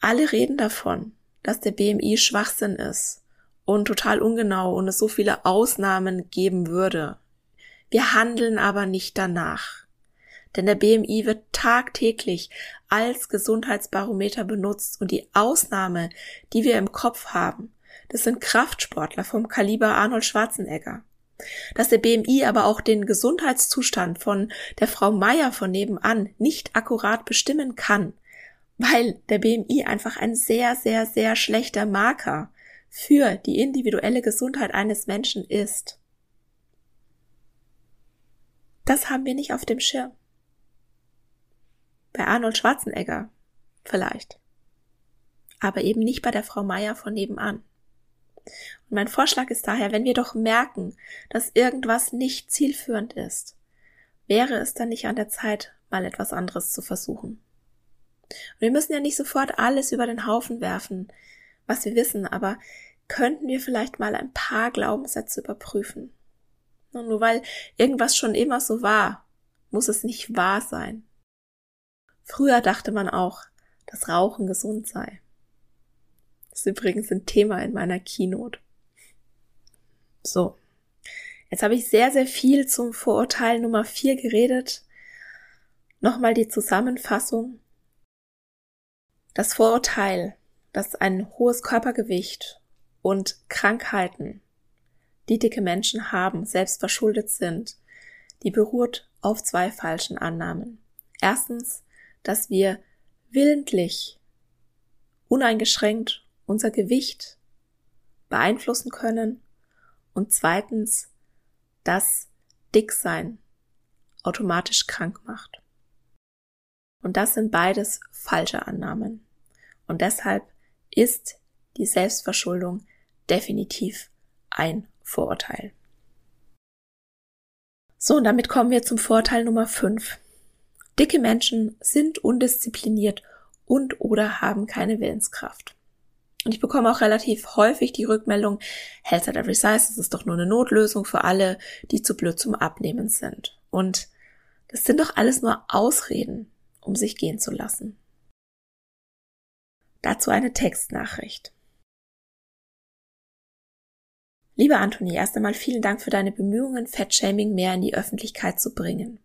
Alle reden davon, dass der BMI Schwachsinn ist und total ungenau und es so viele Ausnahmen geben würde. Wir handeln aber nicht danach. Denn der BMI wird tagtäglich als Gesundheitsbarometer benutzt und die Ausnahme, die wir im Kopf haben, das sind Kraftsportler vom Kaliber Arnold Schwarzenegger. Dass der BMI aber auch den Gesundheitszustand von der Frau Meier von nebenan nicht akkurat bestimmen kann, weil der BMI einfach ein sehr, sehr, sehr schlechter Marker für die individuelle Gesundheit eines Menschen ist. Das haben wir nicht auf dem Schirm. Bei Arnold Schwarzenegger vielleicht. Aber eben nicht bei der Frau Meier von nebenan. Und mein Vorschlag ist daher, wenn wir doch merken, dass irgendwas nicht zielführend ist, wäre es dann nicht an der Zeit, mal etwas anderes zu versuchen. Und wir müssen ja nicht sofort alles über den Haufen werfen, was wir wissen, aber könnten wir vielleicht mal ein paar Glaubenssätze überprüfen. Nur weil irgendwas schon immer so war, muss es nicht wahr sein. Früher dachte man auch, dass Rauchen gesund sei. Das ist übrigens ein Thema in meiner Keynote. So. Jetzt habe ich sehr, sehr viel zum Vorurteil Nummer 4 geredet. Nochmal die Zusammenfassung. Das Vorurteil, dass ein hohes Körpergewicht und Krankheiten, die dicke Menschen haben, selbst verschuldet sind, die beruht auf zwei falschen Annahmen. Erstens, dass wir willentlich, uneingeschränkt unser Gewicht beeinflussen können und zweitens, dass Dicksein automatisch krank macht. Und das sind beides falsche Annahmen. Und deshalb ist die Selbstverschuldung definitiv ein Vorurteil. So, und damit kommen wir zum Vorteil Nummer 5. Dicke Menschen sind undiszipliniert und oder haben keine Willenskraft. Und ich bekomme auch relativ häufig die Rückmeldung, Health at Every Size, das ist doch nur eine Notlösung für alle, die zu blöd zum Abnehmen sind. Und das sind doch alles nur Ausreden, um sich gehen zu lassen. Dazu eine Textnachricht. Lieber Anthony, erst einmal vielen Dank für deine Bemühungen, Fettshaming mehr in die Öffentlichkeit zu bringen.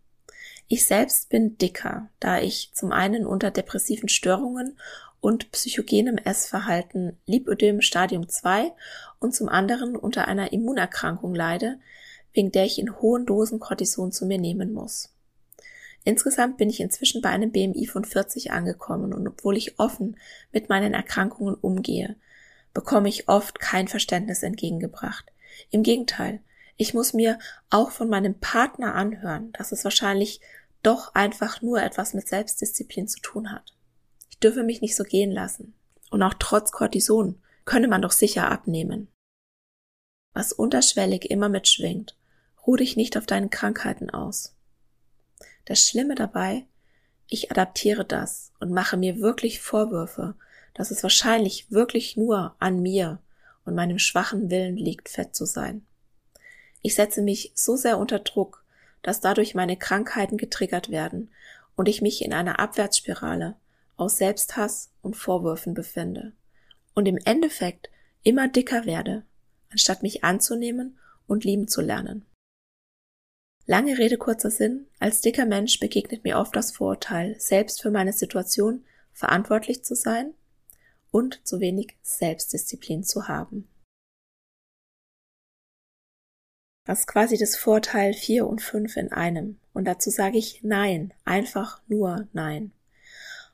Ich selbst bin dicker, da ich zum einen unter depressiven Störungen und psychogenem Essverhalten Lipödem Stadium 2 und zum anderen unter einer Immunerkrankung leide, wegen der ich in hohen Dosen Cortison zu mir nehmen muss. Insgesamt bin ich inzwischen bei einem BMI von 40 angekommen und obwohl ich offen mit meinen Erkrankungen umgehe, bekomme ich oft kein Verständnis entgegengebracht. Im Gegenteil, Ich muss mir auch von meinem Partner anhören, dass es wahrscheinlich doch einfach nur etwas mit Selbstdisziplin zu tun hat. Dürfe mich nicht so gehen lassen. Und auch trotz Cortison könne man doch sicher abnehmen. Was unterschwellig immer mitschwingt, ruh dich nicht auf deinen Krankheiten aus. Das Schlimme dabei, ich adaptiere das und mache mir wirklich Vorwürfe, dass es wahrscheinlich wirklich nur an mir und meinem schwachen Willen liegt, fett zu sein. Ich setze mich so sehr unter Druck, dass dadurch meine Krankheiten getriggert werden und ich mich in einer Abwärtsspirale aus Selbsthass und Vorwürfen befinde und im Endeffekt immer dicker werde, anstatt mich anzunehmen und lieben zu lernen. Lange Rede, kurzer Sinn, als dicker Mensch begegnet mir oft das Vorurteil, selbst für meine Situation verantwortlich zu sein und zu wenig Selbstdisziplin zu haben. Das ist quasi das Vorteil 4 und 5 in einem. Und dazu sage ich Nein, einfach nur Nein.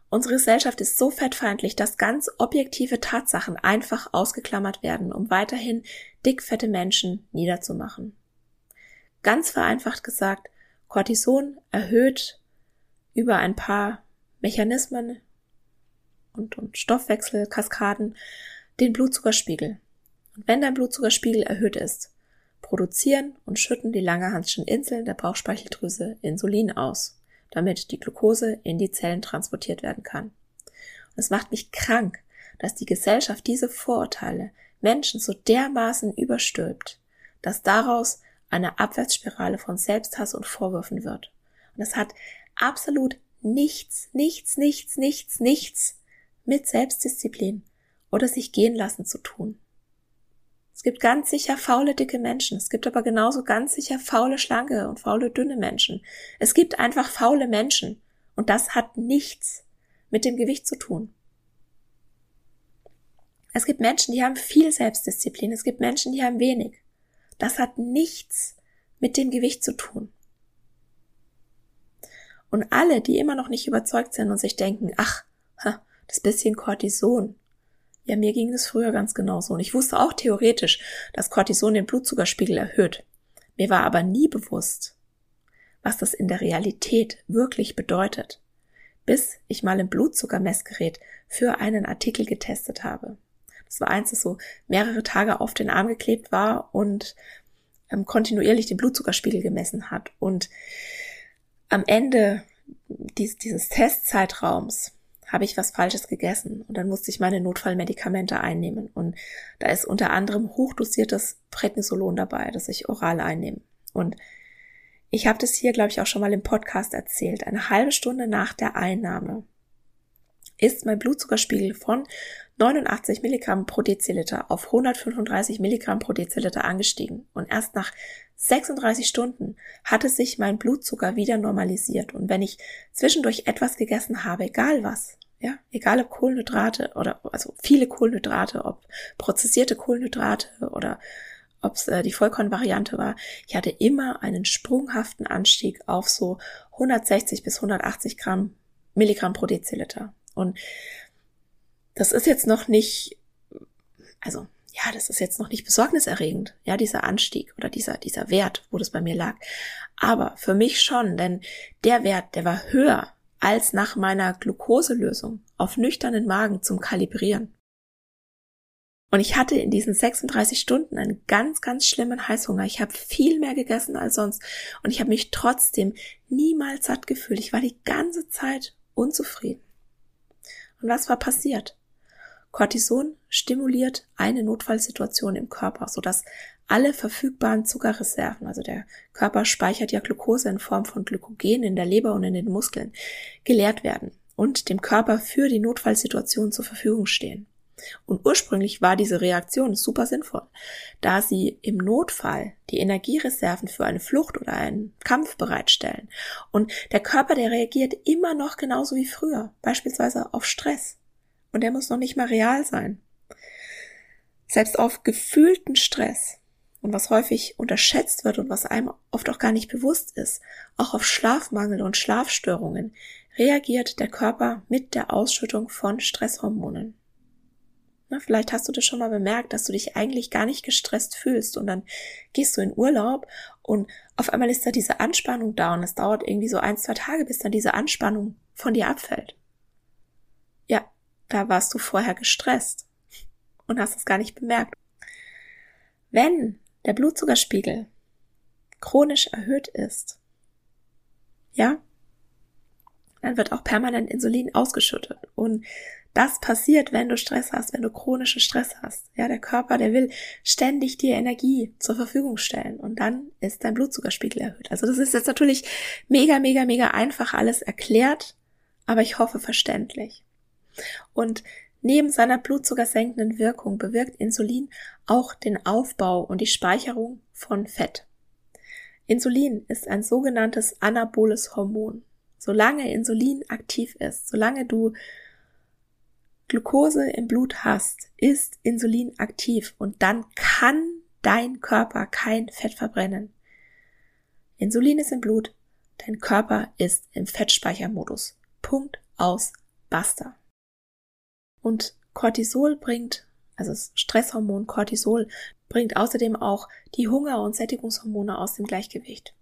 Unsere Gesellschaft ist so fettfeindlich, dass ganz objektive Tatsachen einfach ausgeklammert werden, um weiterhin dickfette Menschen niederzumachen. Ganz vereinfacht gesagt, Cortison erhöht über ein paar Mechanismen und, und Stoffwechselkaskaden den Blutzuckerspiegel. Und wenn dein Blutzuckerspiegel erhöht ist, produzieren und schütten die Langerhanschen Inseln der Bauchspeicheldrüse Insulin aus, damit die Glucose in die Zellen transportiert werden kann. Und es macht mich krank, dass die Gesellschaft diese Vorurteile Menschen so dermaßen überstülpt, dass daraus eine Abwärtsspirale von Selbsthass und Vorwürfen wird. Und es hat absolut nichts, nichts, nichts, nichts, nichts mit Selbstdisziplin oder sich gehen lassen zu tun. Es gibt ganz sicher faule, dicke Menschen. Es gibt aber genauso ganz sicher faule, schlanke und faule, dünne Menschen. Es gibt einfach faule Menschen. Und das hat nichts mit dem Gewicht zu tun. Es gibt Menschen, die haben viel Selbstdisziplin. Es gibt Menschen, die haben wenig. Das hat nichts mit dem Gewicht zu tun. Und alle, die immer noch nicht überzeugt sind und sich denken, ach, das bisschen Cortison, ja, mir ging es früher ganz genauso. Und ich wusste auch theoretisch, dass Cortison den Blutzuckerspiegel erhöht. Mir war aber nie bewusst, was das in der Realität wirklich bedeutet, bis ich mal ein Blutzuckermessgerät für einen Artikel getestet habe. Das war eins, das so mehrere Tage auf den Arm geklebt war und ähm, kontinuierlich den Blutzuckerspiegel gemessen hat. Und am Ende dies, dieses Testzeitraums habe ich was Falsches gegessen und dann musste ich meine Notfallmedikamente einnehmen. Und da ist unter anderem hochdosiertes Prednisolon dabei, das ich oral einnehme. Und ich habe das hier, glaube ich, auch schon mal im Podcast erzählt. Eine halbe Stunde nach der Einnahme ist mein Blutzuckerspiegel von 89 Milligramm pro Deziliter auf 135 Milligramm pro Deziliter angestiegen. Und erst nach 36 Stunden hatte sich mein Blutzucker wieder normalisiert. Und wenn ich zwischendurch etwas gegessen habe, egal was, ja, egal ob Kohlenhydrate oder also viele Kohlenhydrate, ob prozessierte Kohlenhydrate oder ob es äh, die Vollkornvariante war, ich hatte immer einen sprunghaften Anstieg auf so 160 bis 180 Gramm Milligramm pro Deziliter. Und das ist jetzt noch nicht, also ja, das ist jetzt noch nicht besorgniserregend, ja, dieser Anstieg oder dieser, dieser Wert, wo das bei mir lag. Aber für mich schon, denn der Wert, der war höher als nach meiner Glukoselösung auf nüchternen Magen zum Kalibrieren. Und ich hatte in diesen 36 Stunden einen ganz, ganz schlimmen Heißhunger. Ich habe viel mehr gegessen als sonst und ich habe mich trotzdem niemals satt gefühlt. Ich war die ganze Zeit unzufrieden. Und was war passiert? Cortison stimuliert eine Notfallsituation im Körper, sodass alle verfügbaren Zuckerreserven, also der Körper speichert ja Glucose in Form von Glykogen in der Leber und in den Muskeln, geleert werden und dem Körper für die Notfallsituation zur Verfügung stehen. Und ursprünglich war diese Reaktion super sinnvoll, da sie im Notfall die Energiereserven für eine Flucht oder einen Kampf bereitstellen. Und der Körper, der reagiert immer noch genauso wie früher, beispielsweise auf Stress und der muss noch nicht mal real sein. Selbst auf gefühlten Stress und was häufig unterschätzt wird und was einem oft auch gar nicht bewusst ist, auch auf Schlafmangel und Schlafstörungen reagiert der Körper mit der Ausschüttung von Stresshormonen. Na, vielleicht hast du das schon mal bemerkt, dass du dich eigentlich gar nicht gestresst fühlst und dann gehst du in Urlaub und auf einmal ist da diese Anspannung da und es dauert irgendwie so ein, zwei Tage, bis dann diese Anspannung von dir abfällt. Ja, da warst du vorher gestresst und hast es gar nicht bemerkt. Wenn der Blutzuckerspiegel chronisch erhöht ist, ja, dann wird auch permanent Insulin ausgeschüttet und das passiert, wenn du Stress hast, wenn du chronischen Stress hast. Ja, der Körper, der will ständig dir Energie zur Verfügung stellen und dann ist dein Blutzuckerspiegel erhöht. Also das ist jetzt natürlich mega, mega, mega einfach alles erklärt, aber ich hoffe verständlich. Und neben seiner blutzuckersenkenden Wirkung bewirkt Insulin auch den Aufbau und die Speicherung von Fett. Insulin ist ein sogenanntes anaboles Hormon. Solange Insulin aktiv ist, solange du Glucose im Blut hast, ist Insulin aktiv und dann kann dein Körper kein Fett verbrennen. Insulin ist im Blut, dein Körper ist im Fettspeichermodus. Punkt aus, basta. Und Cortisol bringt, also das Stresshormon Cortisol, bringt außerdem auch die Hunger- und Sättigungshormone aus dem Gleichgewicht.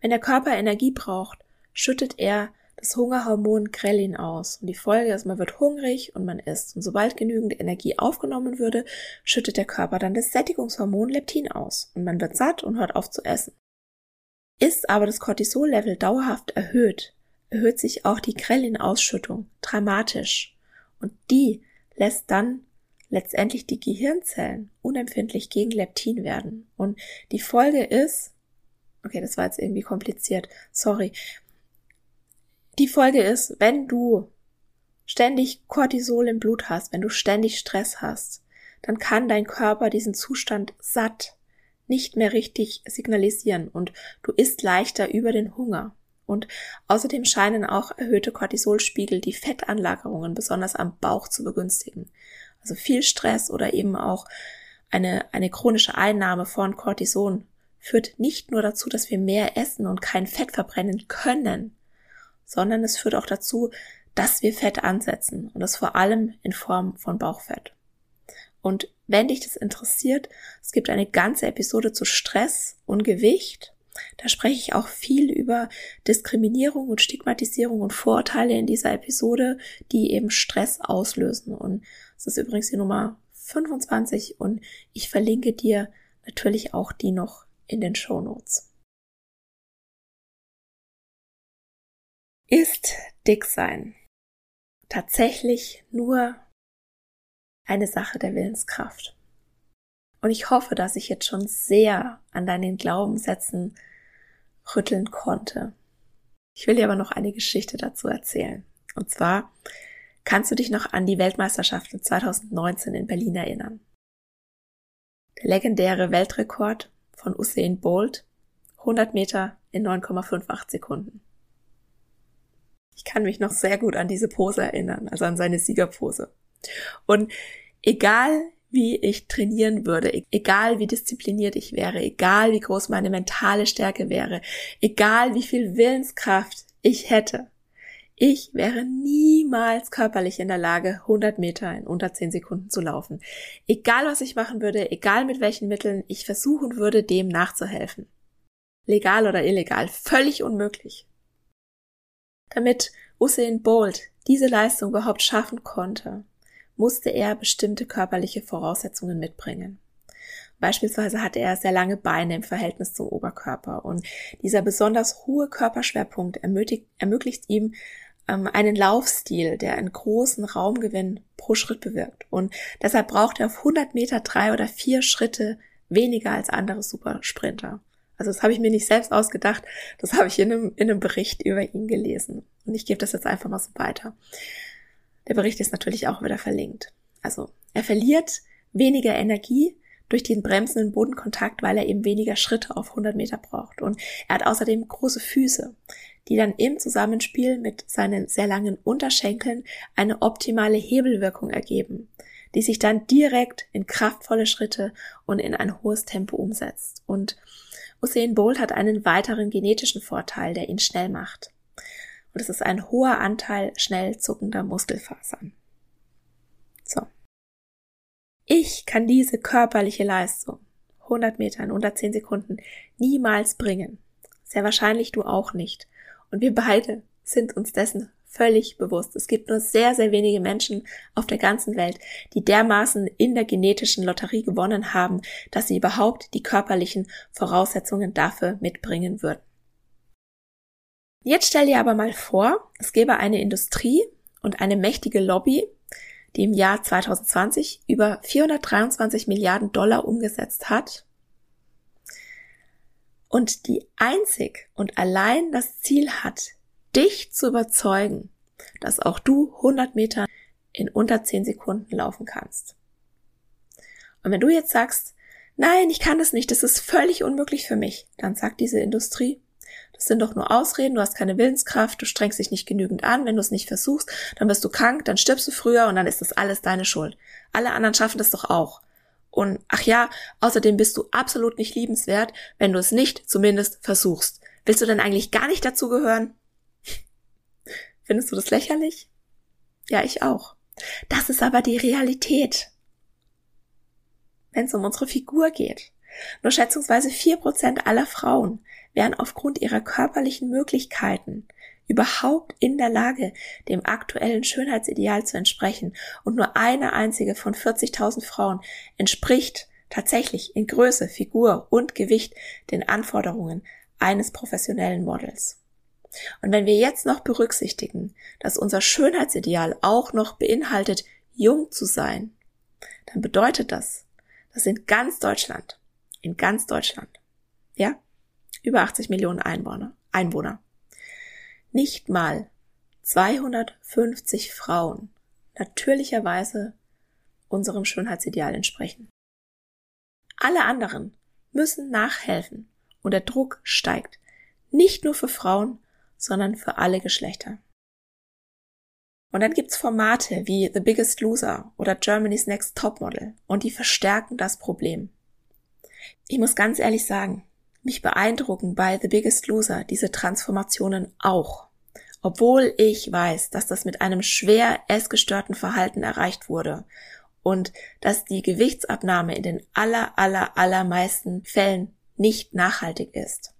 Wenn der Körper Energie braucht, schüttet er das Hungerhormon Grelin aus. Und die Folge ist, man wird hungrig und man isst. Und sobald genügend Energie aufgenommen würde, schüttet der Körper dann das Sättigungshormon Leptin aus. Und man wird satt und hört auf zu essen. Ist aber das Cortisol-Level dauerhaft erhöht, erhöht sich auch die Grelin-Ausschüttung dramatisch. Und die lässt dann letztendlich die Gehirnzellen unempfindlich gegen Leptin werden. Und die Folge ist, okay, das war jetzt irgendwie kompliziert, sorry, die Folge ist, wenn du ständig Cortisol im Blut hast, wenn du ständig Stress hast, dann kann dein Körper diesen Zustand satt nicht mehr richtig signalisieren und du isst leichter über den Hunger. Und außerdem scheinen auch erhöhte Cortisolspiegel die Fettanlagerungen besonders am Bauch zu begünstigen. Also viel Stress oder eben auch eine, eine chronische Einnahme von Cortison führt nicht nur dazu, dass wir mehr essen und kein Fett verbrennen können, sondern es führt auch dazu, dass wir Fett ansetzen und das vor allem in Form von Bauchfett. Und wenn dich das interessiert, es gibt eine ganze Episode zu Stress und Gewicht. Da spreche ich auch viel über Diskriminierung und Stigmatisierung und Vorurteile in dieser Episode, die eben Stress auslösen. Und es ist übrigens die Nummer 25 und ich verlinke dir natürlich auch die noch in den Show Notes. Ist dick sein tatsächlich nur eine Sache der Willenskraft? Und ich hoffe, dass ich jetzt schon sehr an deinen Glaubenssätzen rütteln konnte. Ich will dir aber noch eine Geschichte dazu erzählen. Und zwar kannst du dich noch an die Weltmeisterschaften 2019 in Berlin erinnern. Der legendäre Weltrekord von Usain Bolt, 100 Meter in 9,58 Sekunden. Ich kann mich noch sehr gut an diese Pose erinnern, also an seine Siegerpose. Und egal wie ich trainieren würde, e-, egal wie diszipliniert ich wäre, egal wie groß meine mentale Stärke wäre, egal wie viel Willenskraft ich hätte, ich wäre niemals körperlich in der Lage, 100 Meter in unter 10 Sekunden zu laufen. Egal was ich machen würde, egal mit welchen Mitteln ich versuchen würde, dem nachzuhelfen. Legal oder illegal, völlig unmöglich. Damit Usain Bolt diese Leistung überhaupt schaffen konnte, musste er bestimmte körperliche Voraussetzungen mitbringen. Beispielsweise hatte er sehr lange Beine im Verhältnis zum Oberkörper und dieser besonders hohe Körperschwerpunkt ermöglicht, ermöglicht ihm ähm, einen Laufstil, der einen großen Raumgewinn pro Schritt bewirkt. Und deshalb braucht er auf 100 Meter drei oder vier Schritte weniger als andere Supersprinter. Also das habe ich mir nicht selbst ausgedacht, das habe ich in einem, in einem Bericht über ihn gelesen. Und ich gebe das jetzt einfach mal so weiter. Der Bericht ist natürlich auch wieder verlinkt. Also er verliert weniger Energie durch den bremsenden Bodenkontakt, weil er eben weniger Schritte auf 100 Meter braucht. Und er hat außerdem große Füße, die dann im Zusammenspiel mit seinen sehr langen Unterschenkeln eine optimale Hebelwirkung ergeben, die sich dann direkt in kraftvolle Schritte und in ein hohes Tempo umsetzt. Und Usain Bolt hat einen weiteren genetischen Vorteil, der ihn schnell macht. Und es ist ein hoher Anteil schnell zuckender Muskelfasern. So. Ich kann diese körperliche Leistung 100 Meter in unter 10 Sekunden niemals bringen. Sehr wahrscheinlich du auch nicht. Und wir beide sind uns dessen völlig bewusst. Es gibt nur sehr, sehr wenige Menschen auf der ganzen Welt, die dermaßen in der genetischen Lotterie gewonnen haben, dass sie überhaupt die körperlichen Voraussetzungen dafür mitbringen würden. Jetzt stell dir aber mal vor, es gäbe eine Industrie und eine mächtige Lobby, die im Jahr 2020 über 423 Milliarden Dollar umgesetzt hat und die einzig und allein das Ziel hat, dich zu überzeugen, dass auch du 100 Meter in unter 10 Sekunden laufen kannst. Und wenn du jetzt sagst, nein, ich kann das nicht, das ist völlig unmöglich für mich, dann sagt diese Industrie, das sind doch nur Ausreden, du hast keine Willenskraft, du strengst dich nicht genügend an, wenn du es nicht versuchst, dann wirst du krank, dann stirbst du früher und dann ist das alles deine Schuld. Alle anderen schaffen das doch auch. Und ach ja, außerdem bist du absolut nicht liebenswert, wenn du es nicht zumindest versuchst. Willst du denn eigentlich gar nicht dazu gehören? Findest du das lächerlich? Ja, ich auch. Das ist aber die Realität. Wenn es um unsere Figur geht. Nur schätzungsweise vier Prozent aller Frauen wären aufgrund ihrer körperlichen Möglichkeiten überhaupt in der Lage, dem aktuellen Schönheitsideal zu entsprechen. Und nur eine einzige von 40.000 Frauen entspricht tatsächlich in Größe, Figur und Gewicht den Anforderungen eines professionellen Models. Und wenn wir jetzt noch berücksichtigen, dass unser Schönheitsideal auch noch beinhaltet, jung zu sein, dann bedeutet das, dass in ganz Deutschland, in ganz Deutschland, ja, über 80 Millionen Einwohner, Einwohner, nicht mal 250 Frauen natürlicherweise unserem Schönheitsideal entsprechen. Alle anderen müssen nachhelfen und der Druck steigt, nicht nur für Frauen, sondern für alle Geschlechter. Und dann gibt's Formate wie The Biggest Loser oder Germany's Next Topmodel und die verstärken das Problem. Ich muss ganz ehrlich sagen, mich beeindrucken bei The Biggest Loser diese Transformationen auch. Obwohl ich weiß, dass das mit einem schwer essgestörten Verhalten erreicht wurde und dass die Gewichtsabnahme in den aller, aller, allermeisten Fällen nicht nachhaltig ist.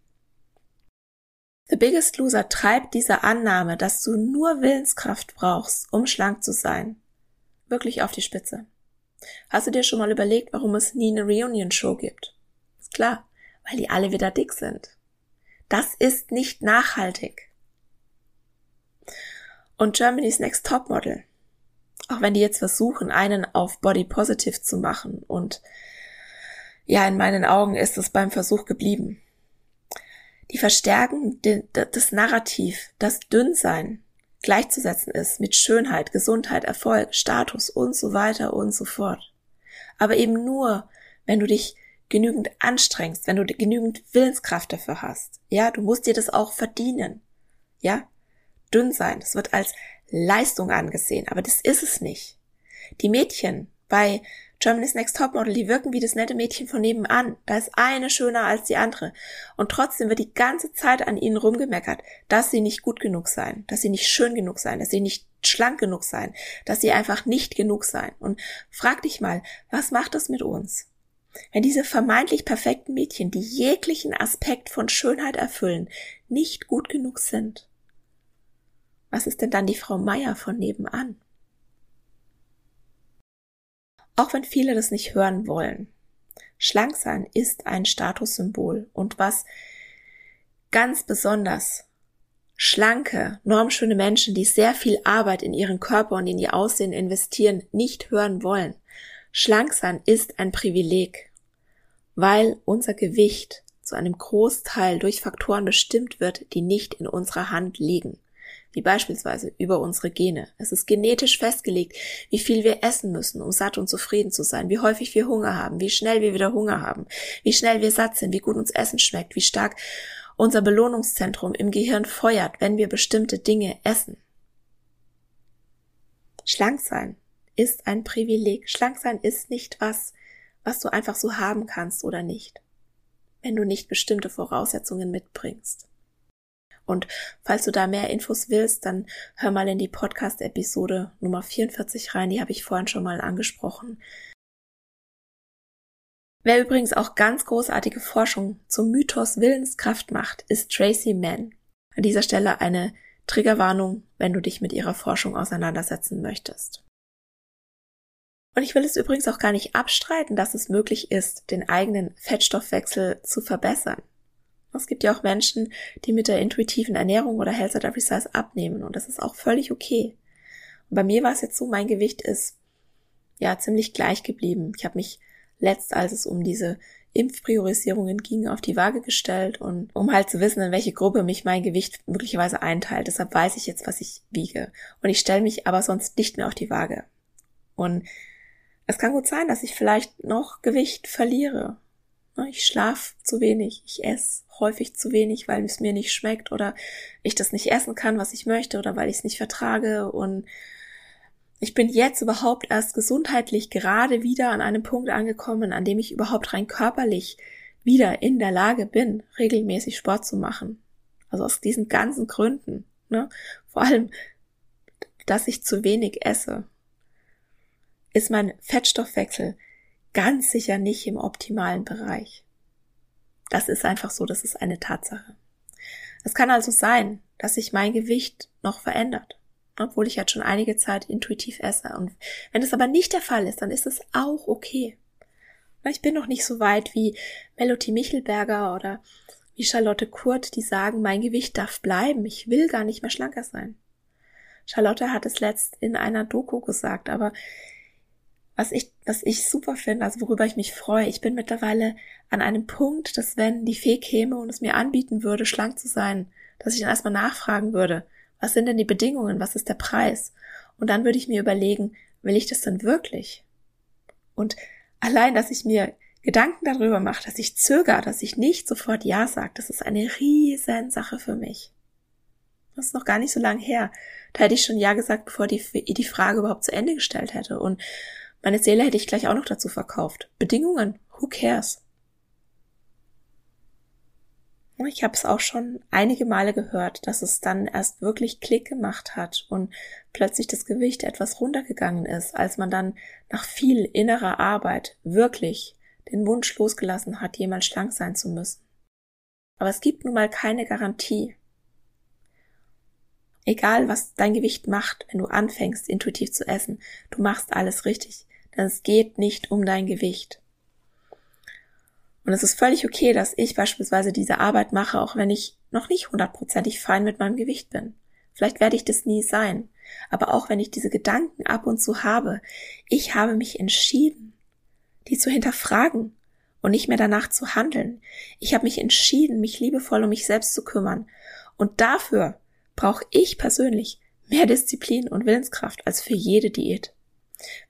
The Biggest Loser treibt diese Annahme, dass du nur Willenskraft brauchst, um schlank zu sein, wirklich auf die Spitze. Hast du dir schon mal überlegt, warum es nie eine Reunion-Show gibt? Ist klar, weil die alle wieder dick sind. Das ist nicht nachhaltig. Und Germany's Next Topmodel, auch wenn die jetzt versuchen, einen auf Body Positive zu machen und ja, in meinen Augen ist es beim Versuch geblieben die verstärken das Narrativ, dass Dünnsein gleichzusetzen ist mit Schönheit, Gesundheit, Erfolg, Status und so weiter und so fort. Aber eben nur, wenn du dich genügend anstrengst, wenn du genügend Willenskraft dafür hast. Ja, du musst dir das auch verdienen. Ja, dünn sein, das wird als Leistung angesehen, aber das ist es nicht. Die Mädchen bei Germany's Next Topmodel, die wirken wie das nette Mädchen von nebenan. Da ist eine schöner als die andere. Und trotzdem wird die ganze Zeit an ihnen rumgemeckert, dass sie nicht gut genug seien, dass sie nicht schön genug seien, dass sie nicht schlank genug seien, dass sie einfach nicht genug seien. Und frag dich mal, was macht das mit uns? Wenn diese vermeintlich perfekten Mädchen, die jeglichen Aspekt von Schönheit erfüllen, nicht gut genug sind. Was ist denn dann die Frau Meier von nebenan? Auch wenn viele das nicht hören wollen. Schlank sein ist ein Statussymbol und was ganz besonders schlanke, normschöne Menschen, die sehr viel Arbeit in ihren Körper und in ihr Aussehen investieren, nicht hören wollen. Schlank sein ist ein Privileg, weil unser Gewicht zu einem Großteil durch Faktoren bestimmt wird, die nicht in unserer Hand liegen wie beispielsweise über unsere Gene. Es ist genetisch festgelegt, wie viel wir essen müssen, um satt und zufrieden zu sein, wie häufig wir Hunger haben, wie schnell wir wieder Hunger haben, wie schnell wir satt sind, wie gut uns Essen schmeckt, wie stark unser Belohnungszentrum im Gehirn feuert, wenn wir bestimmte Dinge essen. Schlank sein ist ein Privileg. Schlank sein ist nicht was, was du einfach so haben kannst oder nicht, wenn du nicht bestimmte Voraussetzungen mitbringst. Und falls du da mehr Infos willst, dann hör mal in die Podcast-Episode Nummer 44 rein, die habe ich vorhin schon mal angesprochen. Wer übrigens auch ganz großartige Forschung zum Mythos Willenskraft macht, ist Tracy Mann. An dieser Stelle eine Triggerwarnung, wenn du dich mit ihrer Forschung auseinandersetzen möchtest. Und ich will es übrigens auch gar nicht abstreiten, dass es möglich ist, den eigenen Fettstoffwechsel zu verbessern. Es gibt ja auch Menschen, die mit der intuitiven Ernährung oder Health at Every Size abnehmen und das ist auch völlig okay. Und bei mir war es jetzt so, mein Gewicht ist ja ziemlich gleich geblieben. Ich habe mich letzt, als es um diese Impfpriorisierungen ging, auf die Waage gestellt und um halt zu wissen, in welche Gruppe mich mein Gewicht möglicherweise einteilt. Deshalb weiß ich jetzt, was ich wiege. Und ich stelle mich aber sonst nicht mehr auf die Waage. Und es kann gut sein, dass ich vielleicht noch Gewicht verliere. Ich schlafe zu wenig, ich esse häufig zu wenig, weil es mir nicht schmeckt oder ich das nicht essen kann, was ich möchte oder weil ich es nicht vertrage und ich bin jetzt überhaupt erst gesundheitlich gerade wieder an einem Punkt angekommen, an dem ich überhaupt rein körperlich wieder in der Lage bin, regelmäßig Sport zu machen. Also aus diesen ganzen Gründen. Ne? Vor allem, dass ich zu wenig esse, ist mein Fettstoffwechsel ganz sicher nicht im optimalen Bereich. Das ist einfach so, das ist eine Tatsache. Es kann also sein, dass sich mein Gewicht noch verändert obwohl ich jetzt schon einige Zeit intuitiv esse. Und wenn es aber nicht der Fall ist, dann ist es auch okay. Ich bin noch nicht so weit wie Melody Michelberger oder wie Charlotte Kurt, die sagen, mein Gewicht darf bleiben, ich will gar nicht mehr schlanker sein. Charlotte hat es letzt in einer Doku gesagt, aber was ich, was ich super finde, also worüber ich mich freue, ich bin mittlerweile an einem Punkt, dass wenn die Fee käme und es mir anbieten würde, schlank zu sein, dass ich dann erstmal nachfragen würde, was sind denn die Bedingungen? Was ist der Preis? Und dann würde ich mir überlegen, will ich das denn wirklich? Und allein, dass ich mir Gedanken darüber mache, dass ich zögere, dass ich nicht sofort Ja sage, das ist eine riesen Sache für mich. Das ist noch gar nicht so lange her. Da hätte ich schon Ja gesagt, bevor die, die Frage überhaupt zu Ende gestellt hätte. Und meine Seele hätte ich gleich auch noch dazu verkauft. Bedingungen, who cares? Ich habe es auch schon einige Male gehört, dass es dann erst wirklich Klick gemacht hat und plötzlich das Gewicht etwas runtergegangen ist, als man dann nach viel innerer Arbeit wirklich den Wunsch losgelassen hat, jemals schlank sein zu müssen. Aber es gibt nun mal keine Garantie. Egal, was dein Gewicht macht, wenn du anfängst, intuitiv zu essen, du machst alles richtig, denn es geht nicht um dein Gewicht. Und es ist völlig okay, dass ich beispielsweise diese Arbeit mache, auch wenn ich noch nicht hundertprozentig fein mit meinem Gewicht bin. Vielleicht werde ich das nie sein. Aber auch wenn ich diese Gedanken ab und zu habe, ich habe mich entschieden, die zu hinterfragen und nicht mehr danach zu handeln. Ich habe mich entschieden, mich liebevoll um mich selbst zu kümmern. Und dafür brauche ich persönlich mehr Disziplin und Willenskraft als für jede Diät.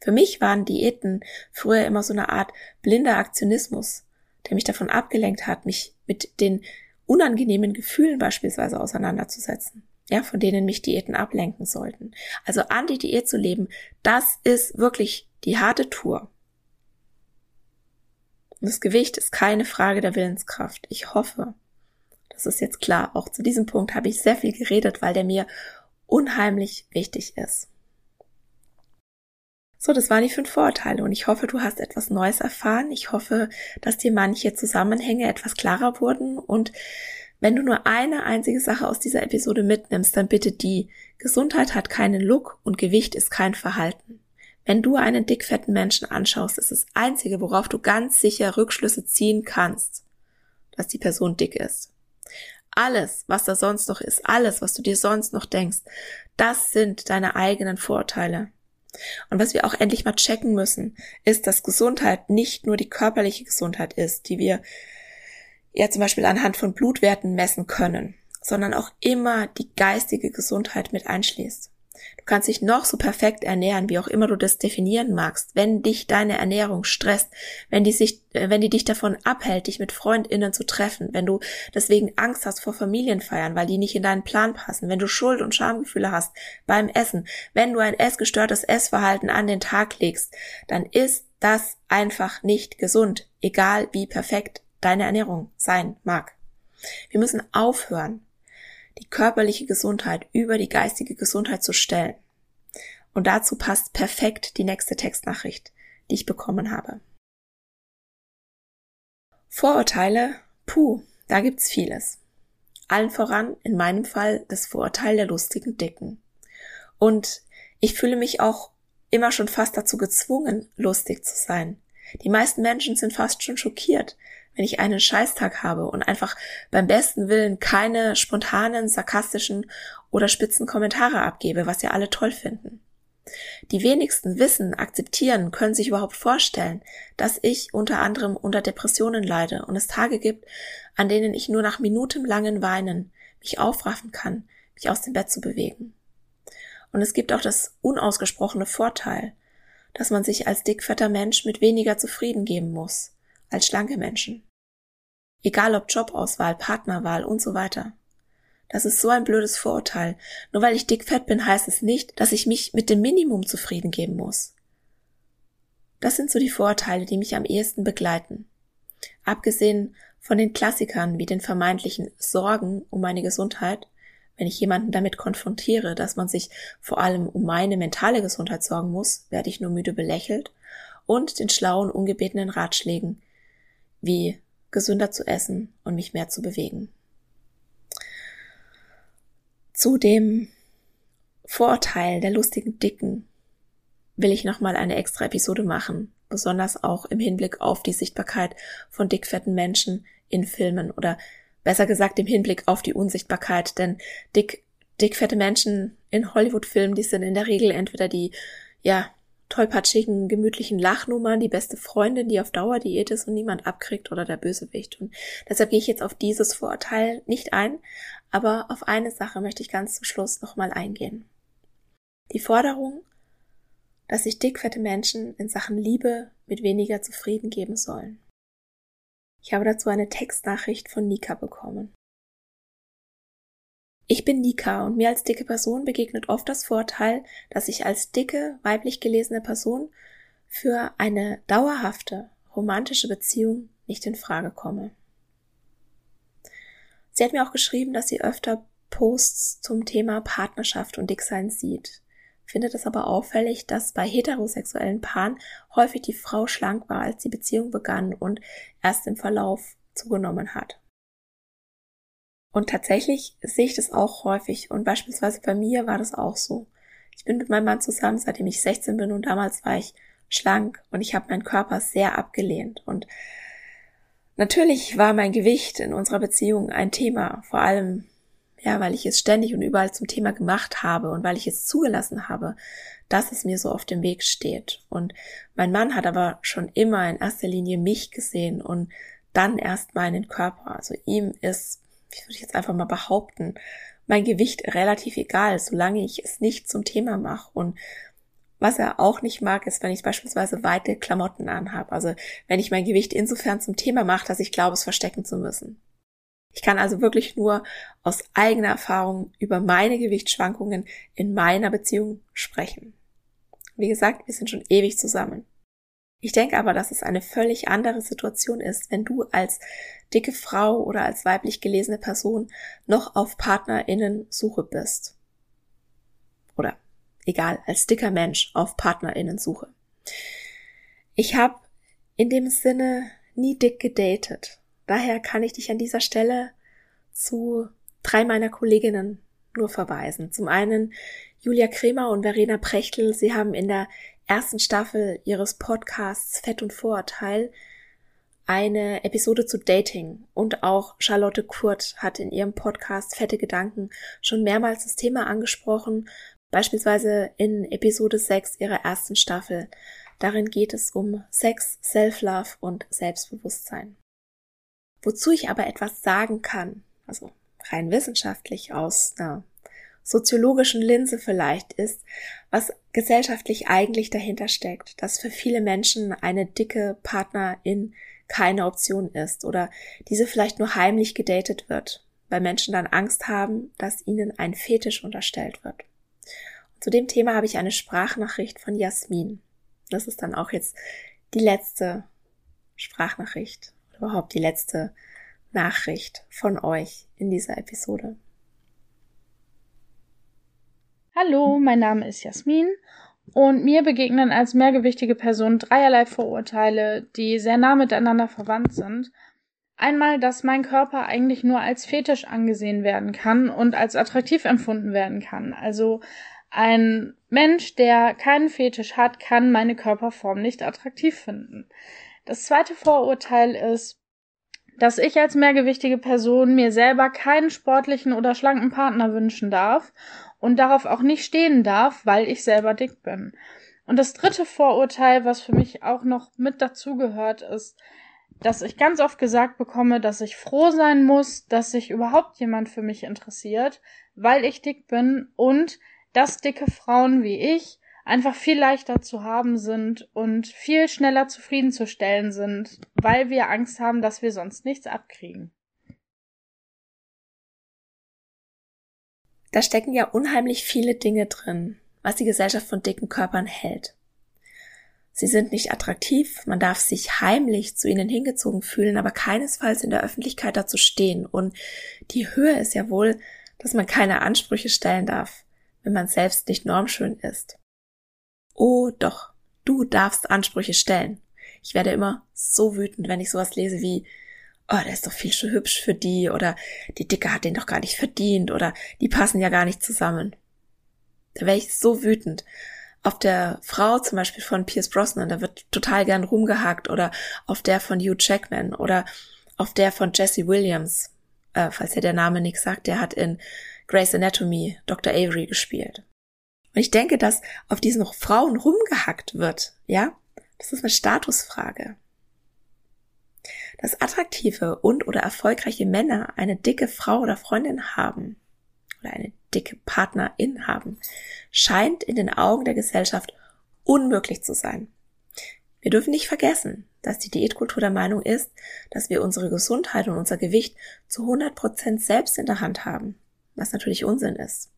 Für mich waren Diäten früher immer so eine Art blinder Aktionismus der mich davon abgelenkt hat, mich mit den unangenehmen Gefühlen beispielsweise auseinanderzusetzen, ja, von denen mich Diäten ablenken sollten. Also an die Diät zu leben, das ist wirklich die harte Tour. Und das Gewicht ist keine Frage der Willenskraft. Ich hoffe, das ist jetzt klar. Auch zu diesem Punkt habe ich sehr viel geredet, weil der mir unheimlich wichtig ist. So, das waren die fünf Vorurteile und ich hoffe, du hast etwas Neues erfahren. Ich hoffe, dass dir manche Zusammenhänge etwas klarer wurden und wenn du nur eine einzige Sache aus dieser Episode mitnimmst, dann bitte die. Gesundheit hat keinen Look und Gewicht ist kein Verhalten. Wenn du einen dickfetten Menschen anschaust, ist das einzige, worauf du ganz sicher Rückschlüsse ziehen kannst, dass die Person dick ist. Alles, was da sonst noch ist, alles, was du dir sonst noch denkst, das sind deine eigenen Vorurteile. Und was wir auch endlich mal checken müssen, ist, dass Gesundheit nicht nur die körperliche Gesundheit ist, die wir ja zum Beispiel anhand von Blutwerten messen können, sondern auch immer die geistige Gesundheit mit einschließt. Du kannst dich noch so perfekt ernähren, wie auch immer du das definieren magst. Wenn dich deine Ernährung stresst, wenn die sich, äh, wenn die dich davon abhält, dich mit FreundInnen zu treffen, wenn du deswegen Angst hast vor Familienfeiern, weil die nicht in deinen Plan passen, wenn du Schuld und Schamgefühle hast beim Essen, wenn du ein essgestörtes Essverhalten an den Tag legst, dann ist das einfach nicht gesund, egal wie perfekt deine Ernährung sein mag. Wir müssen aufhören, die körperliche Gesundheit über die geistige Gesundheit zu stellen. Und dazu passt perfekt die nächste Textnachricht, die ich bekommen habe. Vorurteile, puh, da gibt's vieles. Allen voran, in meinem Fall, das Vorurteil der lustigen Dicken. Und ich fühle mich auch immer schon fast dazu gezwungen, lustig zu sein. Die meisten Menschen sind fast schon schockiert, wenn ich einen Scheißtag habe und einfach beim besten Willen keine spontanen, sarkastischen oder spitzen Kommentare abgebe, was ja alle toll finden. Die wenigsten wissen, akzeptieren, können sich überhaupt vorstellen, dass ich unter anderem unter Depressionen leide und es Tage gibt, an denen ich nur nach minutenlangen Weinen mich aufraffen kann, mich aus dem Bett zu bewegen. Und es gibt auch das unausgesprochene Vorteil, dass man sich als dickfetter Mensch mit weniger zufrieden geben muss als schlanke Menschen. Egal ob Jobauswahl, Partnerwahl und so weiter. Das ist so ein blödes Vorurteil. Nur weil ich dickfett bin, heißt es nicht, dass ich mich mit dem Minimum zufrieden geben muss. Das sind so die Vorurteile, die mich am ehesten begleiten. Abgesehen von den Klassikern wie den vermeintlichen Sorgen um meine Gesundheit, wenn ich jemanden damit konfrontiere, dass man sich vor allem um meine mentale Gesundheit sorgen muss, werde ich nur müde belächelt, und den schlauen, ungebetenen Ratschlägen, wie gesünder zu essen und mich mehr zu bewegen. Zu dem Vorurteil der lustigen Dicken will ich nochmal eine extra Episode machen, besonders auch im Hinblick auf die Sichtbarkeit von dickfetten Menschen in Filmen oder besser gesagt im Hinblick auf die Unsichtbarkeit, denn dick, dickfette Menschen in Hollywood-Filmen, die sind in der Regel entweder die, ja, tollpatschigen, gemütlichen Lachnummern, die beste Freundin, die auf Dauer Diät ist und niemand abkriegt oder der Bösewicht. Und deshalb gehe ich jetzt auf dieses Vorurteil nicht ein, aber auf eine Sache möchte ich ganz zum Schluss nochmal eingehen. Die Forderung, dass sich dickfette Menschen in Sachen Liebe mit weniger zufrieden geben sollen. Ich habe dazu eine Textnachricht von Nika bekommen. Ich bin Nika und mir als dicke Person begegnet oft das Vorteil, dass ich als dicke, weiblich gelesene Person für eine dauerhafte, romantische Beziehung nicht in Frage komme. Sie hat mir auch geschrieben, dass sie öfter Posts zum Thema Partnerschaft und Dicksein sieht, findet es aber auffällig, dass bei heterosexuellen Paaren häufig die Frau schlank war, als die Beziehung begann und erst im Verlauf zugenommen hat. Und tatsächlich sehe ich das auch häufig und beispielsweise bei mir war das auch so. Ich bin mit meinem Mann zusammen, seitdem ich 16 bin und damals war ich schlank und ich habe meinen Körper sehr abgelehnt und Natürlich war mein Gewicht in unserer Beziehung ein Thema, vor allem, ja, weil ich es ständig und überall zum Thema gemacht habe und weil ich es zugelassen habe, dass es mir so auf dem Weg steht. Und mein Mann hat aber schon immer in erster Linie mich gesehen und dann erst meinen Körper. Also ihm ist, wie würde ich jetzt einfach mal behaupten, mein Gewicht relativ egal, solange ich es nicht zum Thema mache. Und was er auch nicht mag, ist, wenn ich beispielsweise weite Klamotten anhabe. Also wenn ich mein Gewicht insofern zum Thema mache, dass ich glaube, es verstecken zu müssen. Ich kann also wirklich nur aus eigener Erfahrung über meine Gewichtsschwankungen in meiner Beziehung sprechen. Wie gesagt, wir sind schon ewig zusammen. Ich denke aber, dass es eine völlig andere Situation ist, wenn du als dicke Frau oder als weiblich gelesene Person noch auf PartnerInnen Suche bist. Oder egal, als dicker Mensch auf PartnerInnen-Suche. Ich habe in dem Sinne nie dick gedatet. Daher kann ich dich an dieser Stelle zu drei meiner Kolleginnen nur verweisen. Zum einen Julia Kremer und Verena Prechtl. Sie haben in der ersten Staffel ihres Podcasts Fett und Vorurteil eine Episode zu Dating und auch Charlotte Kurt hat in ihrem Podcast Fette Gedanken schon mehrmals das Thema angesprochen Beispielsweise in Episode 6 ihrer ersten Staffel. Darin geht es um Sex, Self-Love und Selbstbewusstsein. Wozu ich aber etwas sagen kann, also rein wissenschaftlich aus einer soziologischen Linse vielleicht, ist, was gesellschaftlich eigentlich dahinter steckt, dass für viele Menschen eine dicke Partnerin keine Option ist oder diese vielleicht nur heimlich gedatet wird, weil Menschen dann Angst haben, dass ihnen ein Fetisch unterstellt wird. Zu dem Thema habe ich eine Sprachnachricht von Jasmin. Das ist dann auch jetzt die letzte Sprachnachricht, überhaupt die letzte Nachricht von euch in dieser Episode. Hallo, mein Name ist Jasmin und mir begegnen als mehrgewichtige Person dreierlei Vorurteile, die sehr nah miteinander verwandt sind Einmal, dass mein Körper eigentlich nur als Fetisch angesehen werden kann und als attraktiv empfunden werden kann. Also ein Mensch, der keinen Fetisch hat, kann meine Körperform nicht attraktiv finden. Das zweite Vorurteil ist, dass ich als mehrgewichtige Person mir selber keinen sportlichen oder schlanken Partner wünschen darf und darauf auch nicht stehen darf, weil ich selber dick bin. Und das dritte Vorurteil, was für mich auch noch mit dazugehört, ist, dass ich ganz oft gesagt bekomme, dass ich froh sein muss, dass sich überhaupt jemand für mich interessiert, weil ich dick bin und dass dicke Frauen wie ich einfach viel leichter zu haben sind und viel schneller zufriedenzustellen sind, weil wir Angst haben, dass wir sonst nichts abkriegen. Da stecken ja unheimlich viele Dinge drin, was die Gesellschaft von dicken Körpern hält. Sie sind nicht attraktiv, man darf sich heimlich zu ihnen hingezogen fühlen, aber keinesfalls in der Öffentlichkeit dazu stehen. Und die Höhe ist ja wohl, dass man keine Ansprüche stellen darf, wenn man selbst nicht normschön ist. Oh doch, du darfst Ansprüche stellen. Ich werde immer so wütend, wenn ich sowas lese wie, oh, der ist doch viel zu hübsch für die oder die Dicke hat den doch gar nicht verdient oder die passen ja gar nicht zusammen. Da wäre ich so wütend auf der Frau zum Beispiel von Pierce Brosnan, da wird total gern rumgehakt oder auf der von Hugh Jackman oder auf der von Jesse Williams, äh, falls ihr der Name nichts sagt, der hat in Grey's Anatomy Dr. Avery gespielt. Und ich denke, dass auf diesen Frauen rumgehackt wird, ja, das ist eine Statusfrage. Dass attraktive und oder erfolgreiche Männer eine dicke Frau oder Freundin haben oder eine dicke Partnerin haben, scheint in den Augen der Gesellschaft unmöglich zu sein. Wir dürfen nicht vergessen, dass die Diätkultur der Meinung ist, dass wir unsere Gesundheit und unser Gewicht zu 100 Prozent selbst in der Hand haben, was natürlich Unsinn ist.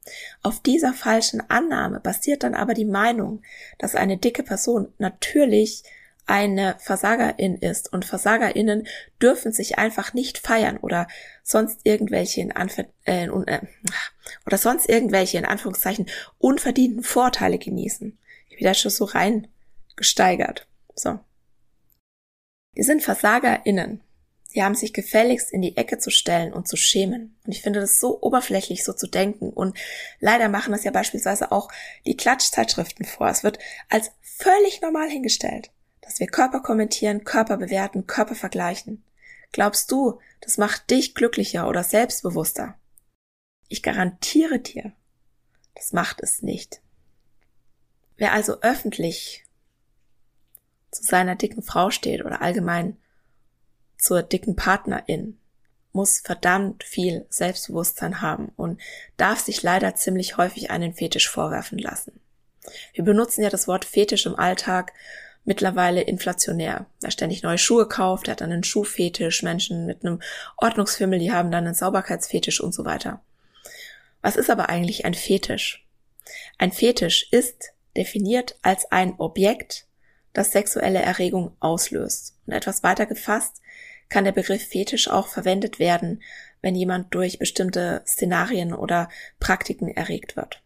Auf dieser falschen Annahme basiert dann aber die Meinung, dass eine dicke Person natürlich eine Versagerin ist und Versagerinnen dürfen sich einfach nicht feiern oder sonst irgendwelche in Anf äh, äh, oder sonst irgendwelche in Anführungszeichen unverdienten Vorteile genießen. Ich bin da schon so rein gesteigert. So. Wir sind VersagerInnen. Die haben sich gefälligst in die Ecke zu stellen und zu schämen. Und ich finde das so oberflächlich, so zu denken. Und leider machen das ja beispielsweise auch die Klatschzeitschriften vor. Es wird als völlig normal hingestellt dass wir Körper kommentieren, Körper bewerten, Körper vergleichen. Glaubst du, das macht dich glücklicher oder selbstbewusster? Ich garantiere dir, das macht es nicht. Wer also öffentlich zu seiner dicken Frau steht oder allgemein zur dicken Partnerin, muss verdammt viel Selbstbewusstsein haben und darf sich leider ziemlich häufig einen Fetisch vorwerfen lassen. Wir benutzen ja das Wort Fetisch im Alltag mittlerweile inflationär. Wer ständig neue Schuhe kauft, der hat dann einen Schuhfetisch, Menschen mit einem Ordnungsfimmel, die haben dann einen Sauberkeitsfetisch und so weiter. Was ist aber eigentlich ein Fetisch? Ein Fetisch ist definiert als ein Objekt, das sexuelle Erregung auslöst. Und etwas weiter gefasst kann der Begriff Fetisch auch verwendet werden, wenn jemand durch bestimmte Szenarien oder Praktiken erregt wird.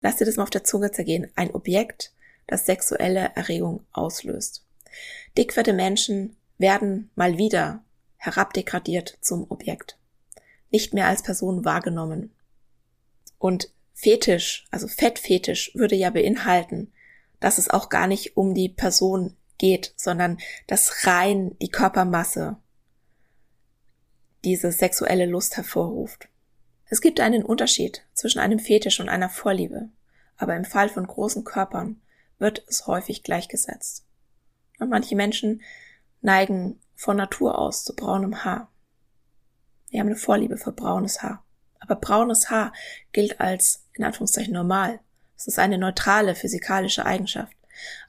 Lass dir das mal auf der Zunge zergehen. Ein Objekt das sexuelle Erregung auslöst. Dickfette Menschen werden mal wieder herabdegradiert zum Objekt. Nicht mehr als Person wahrgenommen. Und Fetisch, also Fettfetisch, würde ja beinhalten, dass es auch gar nicht um die Person geht, sondern dass rein die Körpermasse diese sexuelle Lust hervorruft. Es gibt einen Unterschied zwischen einem Fetisch und einer Vorliebe, aber im Fall von großen Körpern wird es häufig gleichgesetzt. Und manche Menschen neigen von Natur aus zu braunem Haar. Wir haben eine Vorliebe für braunes Haar. Aber braunes Haar gilt als, in Anführungszeichen, normal. Es ist eine neutrale physikalische Eigenschaft.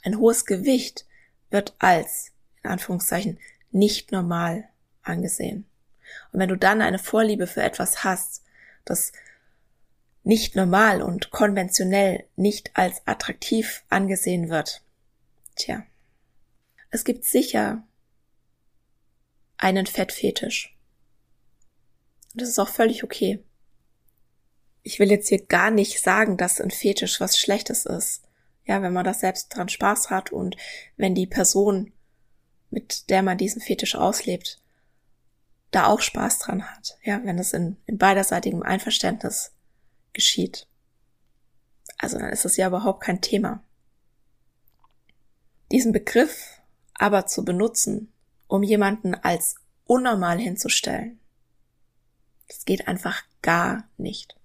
Ein hohes Gewicht wird als, in Anführungszeichen, nicht normal angesehen. Und wenn du dann eine Vorliebe für etwas hast, das nicht normal und konventionell nicht als attraktiv angesehen wird. Tja, es gibt sicher einen Fettfetisch. Und das ist auch völlig okay. Ich will jetzt hier gar nicht sagen, dass ein Fetisch was Schlechtes ist. Ja, wenn man das selbst dran Spaß hat und wenn die Person, mit der man diesen Fetisch auslebt, da auch Spaß dran hat, ja, wenn es in, in beiderseitigem Einverständnis geschieht. Also dann ist es ja überhaupt kein Thema. Diesen Begriff aber zu benutzen, um jemanden als unnormal hinzustellen, das geht einfach gar nicht.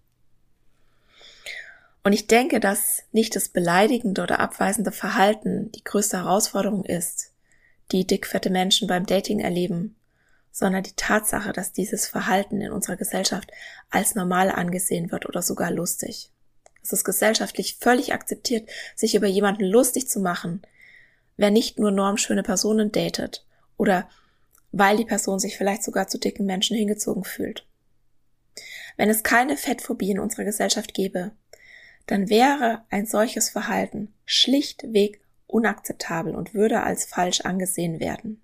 Und ich denke, dass nicht das beleidigende oder abweisende Verhalten die größte Herausforderung ist, die dickfette Menschen beim Dating erleben, sondern die Tatsache, dass dieses Verhalten in unserer Gesellschaft als normal angesehen wird oder sogar lustig. Es ist gesellschaftlich völlig akzeptiert, sich über jemanden lustig zu machen, wer nicht nur normschöne Personen datet oder weil die Person sich vielleicht sogar zu dicken Menschen hingezogen fühlt. Wenn es keine Fettphobie in unserer Gesellschaft gäbe, dann wäre ein solches Verhalten schlichtweg unakzeptabel und würde als falsch angesehen werden.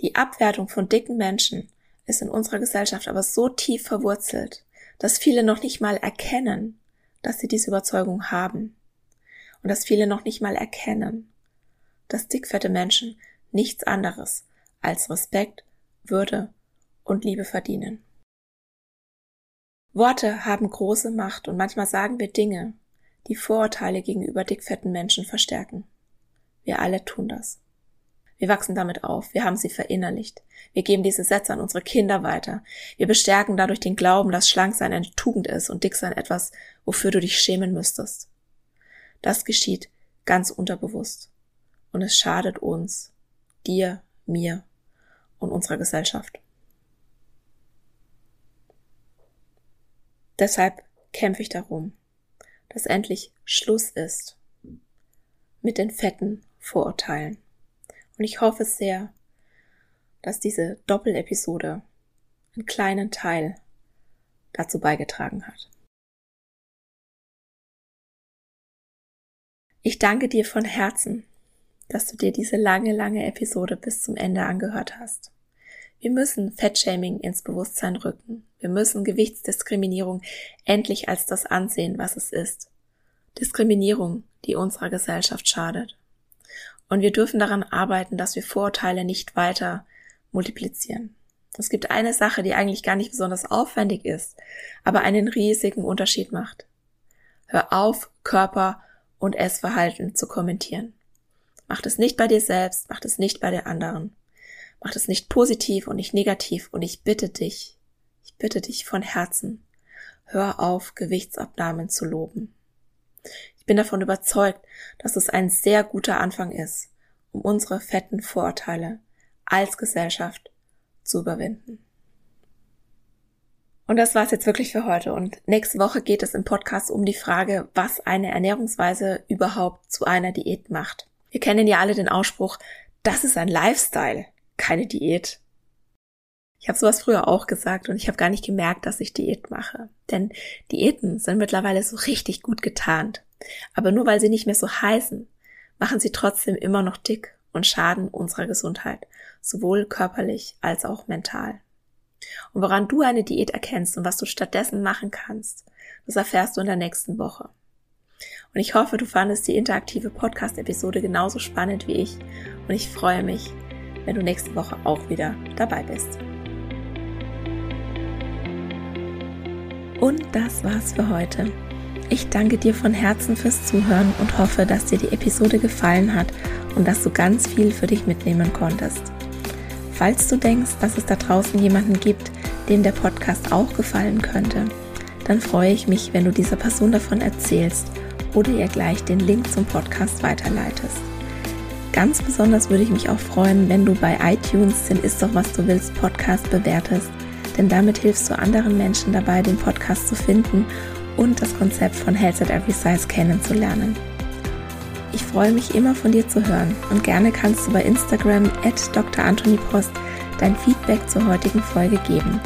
Die Abwertung von dicken Menschen ist in unserer Gesellschaft aber so tief verwurzelt, dass viele noch nicht mal erkennen, dass sie diese Überzeugung haben. Und dass viele noch nicht mal erkennen, dass dickfette Menschen nichts anderes als Respekt, Würde und Liebe verdienen. Worte haben große Macht und manchmal sagen wir Dinge, die Vorurteile gegenüber dickfetten Menschen verstärken. Wir alle tun das. Wir wachsen damit auf, wir haben sie verinnerlicht. Wir geben diese Sätze an unsere Kinder weiter. Wir bestärken dadurch den Glauben, dass Schlanksein eine Tugend ist und Dicksein etwas, wofür du dich schämen müsstest. Das geschieht ganz unterbewusst. Und es schadet uns, dir, mir und unserer Gesellschaft. Deshalb kämpfe ich darum, dass endlich Schluss ist mit den fetten Vorurteilen. Und ich hoffe sehr, dass diese Doppelepisode einen kleinen Teil dazu beigetragen hat. Ich danke dir von Herzen, dass du dir diese lange, lange Episode bis zum Ende angehört hast. Wir müssen Fettshaming ins Bewusstsein rücken. Wir müssen Gewichtsdiskriminierung endlich als das ansehen, was es ist. Diskriminierung, die unserer Gesellschaft schadet. Und wir dürfen daran arbeiten, dass wir Vorurteile nicht weiter multiplizieren. Es gibt eine Sache, die eigentlich gar nicht besonders aufwendig ist, aber einen riesigen Unterschied macht. Hör auf, Körper und Essverhalten zu kommentieren. Mach es nicht bei dir selbst, mach es nicht bei der anderen. Mach es nicht positiv und nicht negativ und ich bitte dich, ich bitte dich von Herzen, hör auf, Gewichtsabnahmen zu loben. Ich bin davon überzeugt, dass es ein sehr guter Anfang ist, um unsere fetten Vorurteile als Gesellschaft zu überwinden. Und das war's jetzt wirklich für heute. Und nächste Woche geht es im Podcast um die Frage, was eine Ernährungsweise überhaupt zu einer Diät macht. Wir kennen ja alle den Ausspruch, das ist ein Lifestyle keine Diät. Ich habe sowas früher auch gesagt und ich habe gar nicht gemerkt, dass ich Diät mache. Denn Diäten sind mittlerweile so richtig gut getarnt. Aber nur weil sie nicht mehr so heißen, machen sie trotzdem immer noch dick und schaden unserer Gesundheit, sowohl körperlich als auch mental. Und woran du eine Diät erkennst und was du stattdessen machen kannst, das erfährst du in der nächsten Woche. Und ich hoffe, du fandest die interaktive Podcast-Episode genauso spannend wie ich und ich freue mich, wenn du nächste Woche auch wieder dabei bist. Und das war's für heute. Ich danke dir von Herzen fürs Zuhören und hoffe, dass dir die Episode gefallen hat und dass du ganz viel für dich mitnehmen konntest. Falls du denkst, dass es da draußen jemanden gibt, dem der Podcast auch gefallen könnte, dann freue ich mich, wenn du dieser Person davon erzählst oder ihr gleich den Link zum Podcast weiterleitest. Ganz besonders würde ich mich auch freuen, wenn du bei iTunes den Ist doch was du willst Podcast bewertest, denn damit hilfst du anderen Menschen dabei, den Podcast zu finden und das Konzept von Health at Every Size kennenzulernen. Ich freue mich immer von dir zu hören und gerne kannst du bei Instagram at Dr. Dein Feedback zur heutigen Folge geben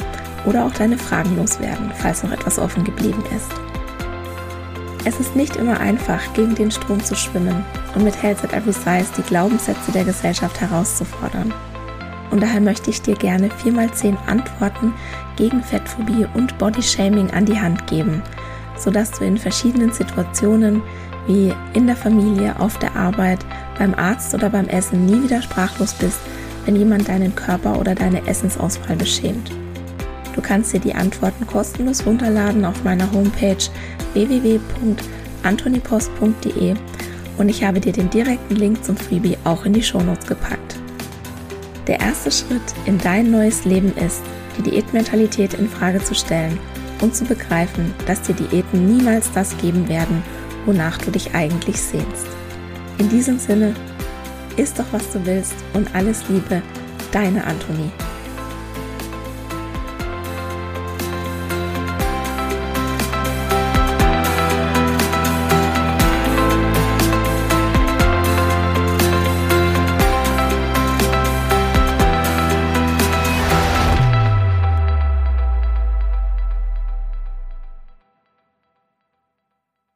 oder auch deine Fragen loswerden, falls noch etwas offen geblieben ist. Es ist nicht immer einfach, gegen den Strom zu schwimmen und mit Health at Every Size die Glaubenssätze der Gesellschaft herauszufordern. Und daher möchte ich dir gerne 4x10 Antworten gegen Fettphobie und Bodyshaming an die Hand geben, sodass du in verschiedenen Situationen wie in der Familie, auf der Arbeit, beim Arzt oder beim Essen nie wieder sprachlos bist, wenn jemand deinen Körper oder deine Essensauswahl beschämt? Du kannst dir die Antworten kostenlos runterladen auf meiner Homepage www.antonipost.de und ich habe dir den direkten Link zum Freebie auch in die Shownotes gepackt. Der erste Schritt in dein neues Leben ist, die Diätmentalität in Frage zu stellen und zu begreifen, dass dir Diäten niemals das geben werden, wonach du dich eigentlich sehnst. In diesem Sinne, isst doch was du willst und alles Liebe, deine Antonie.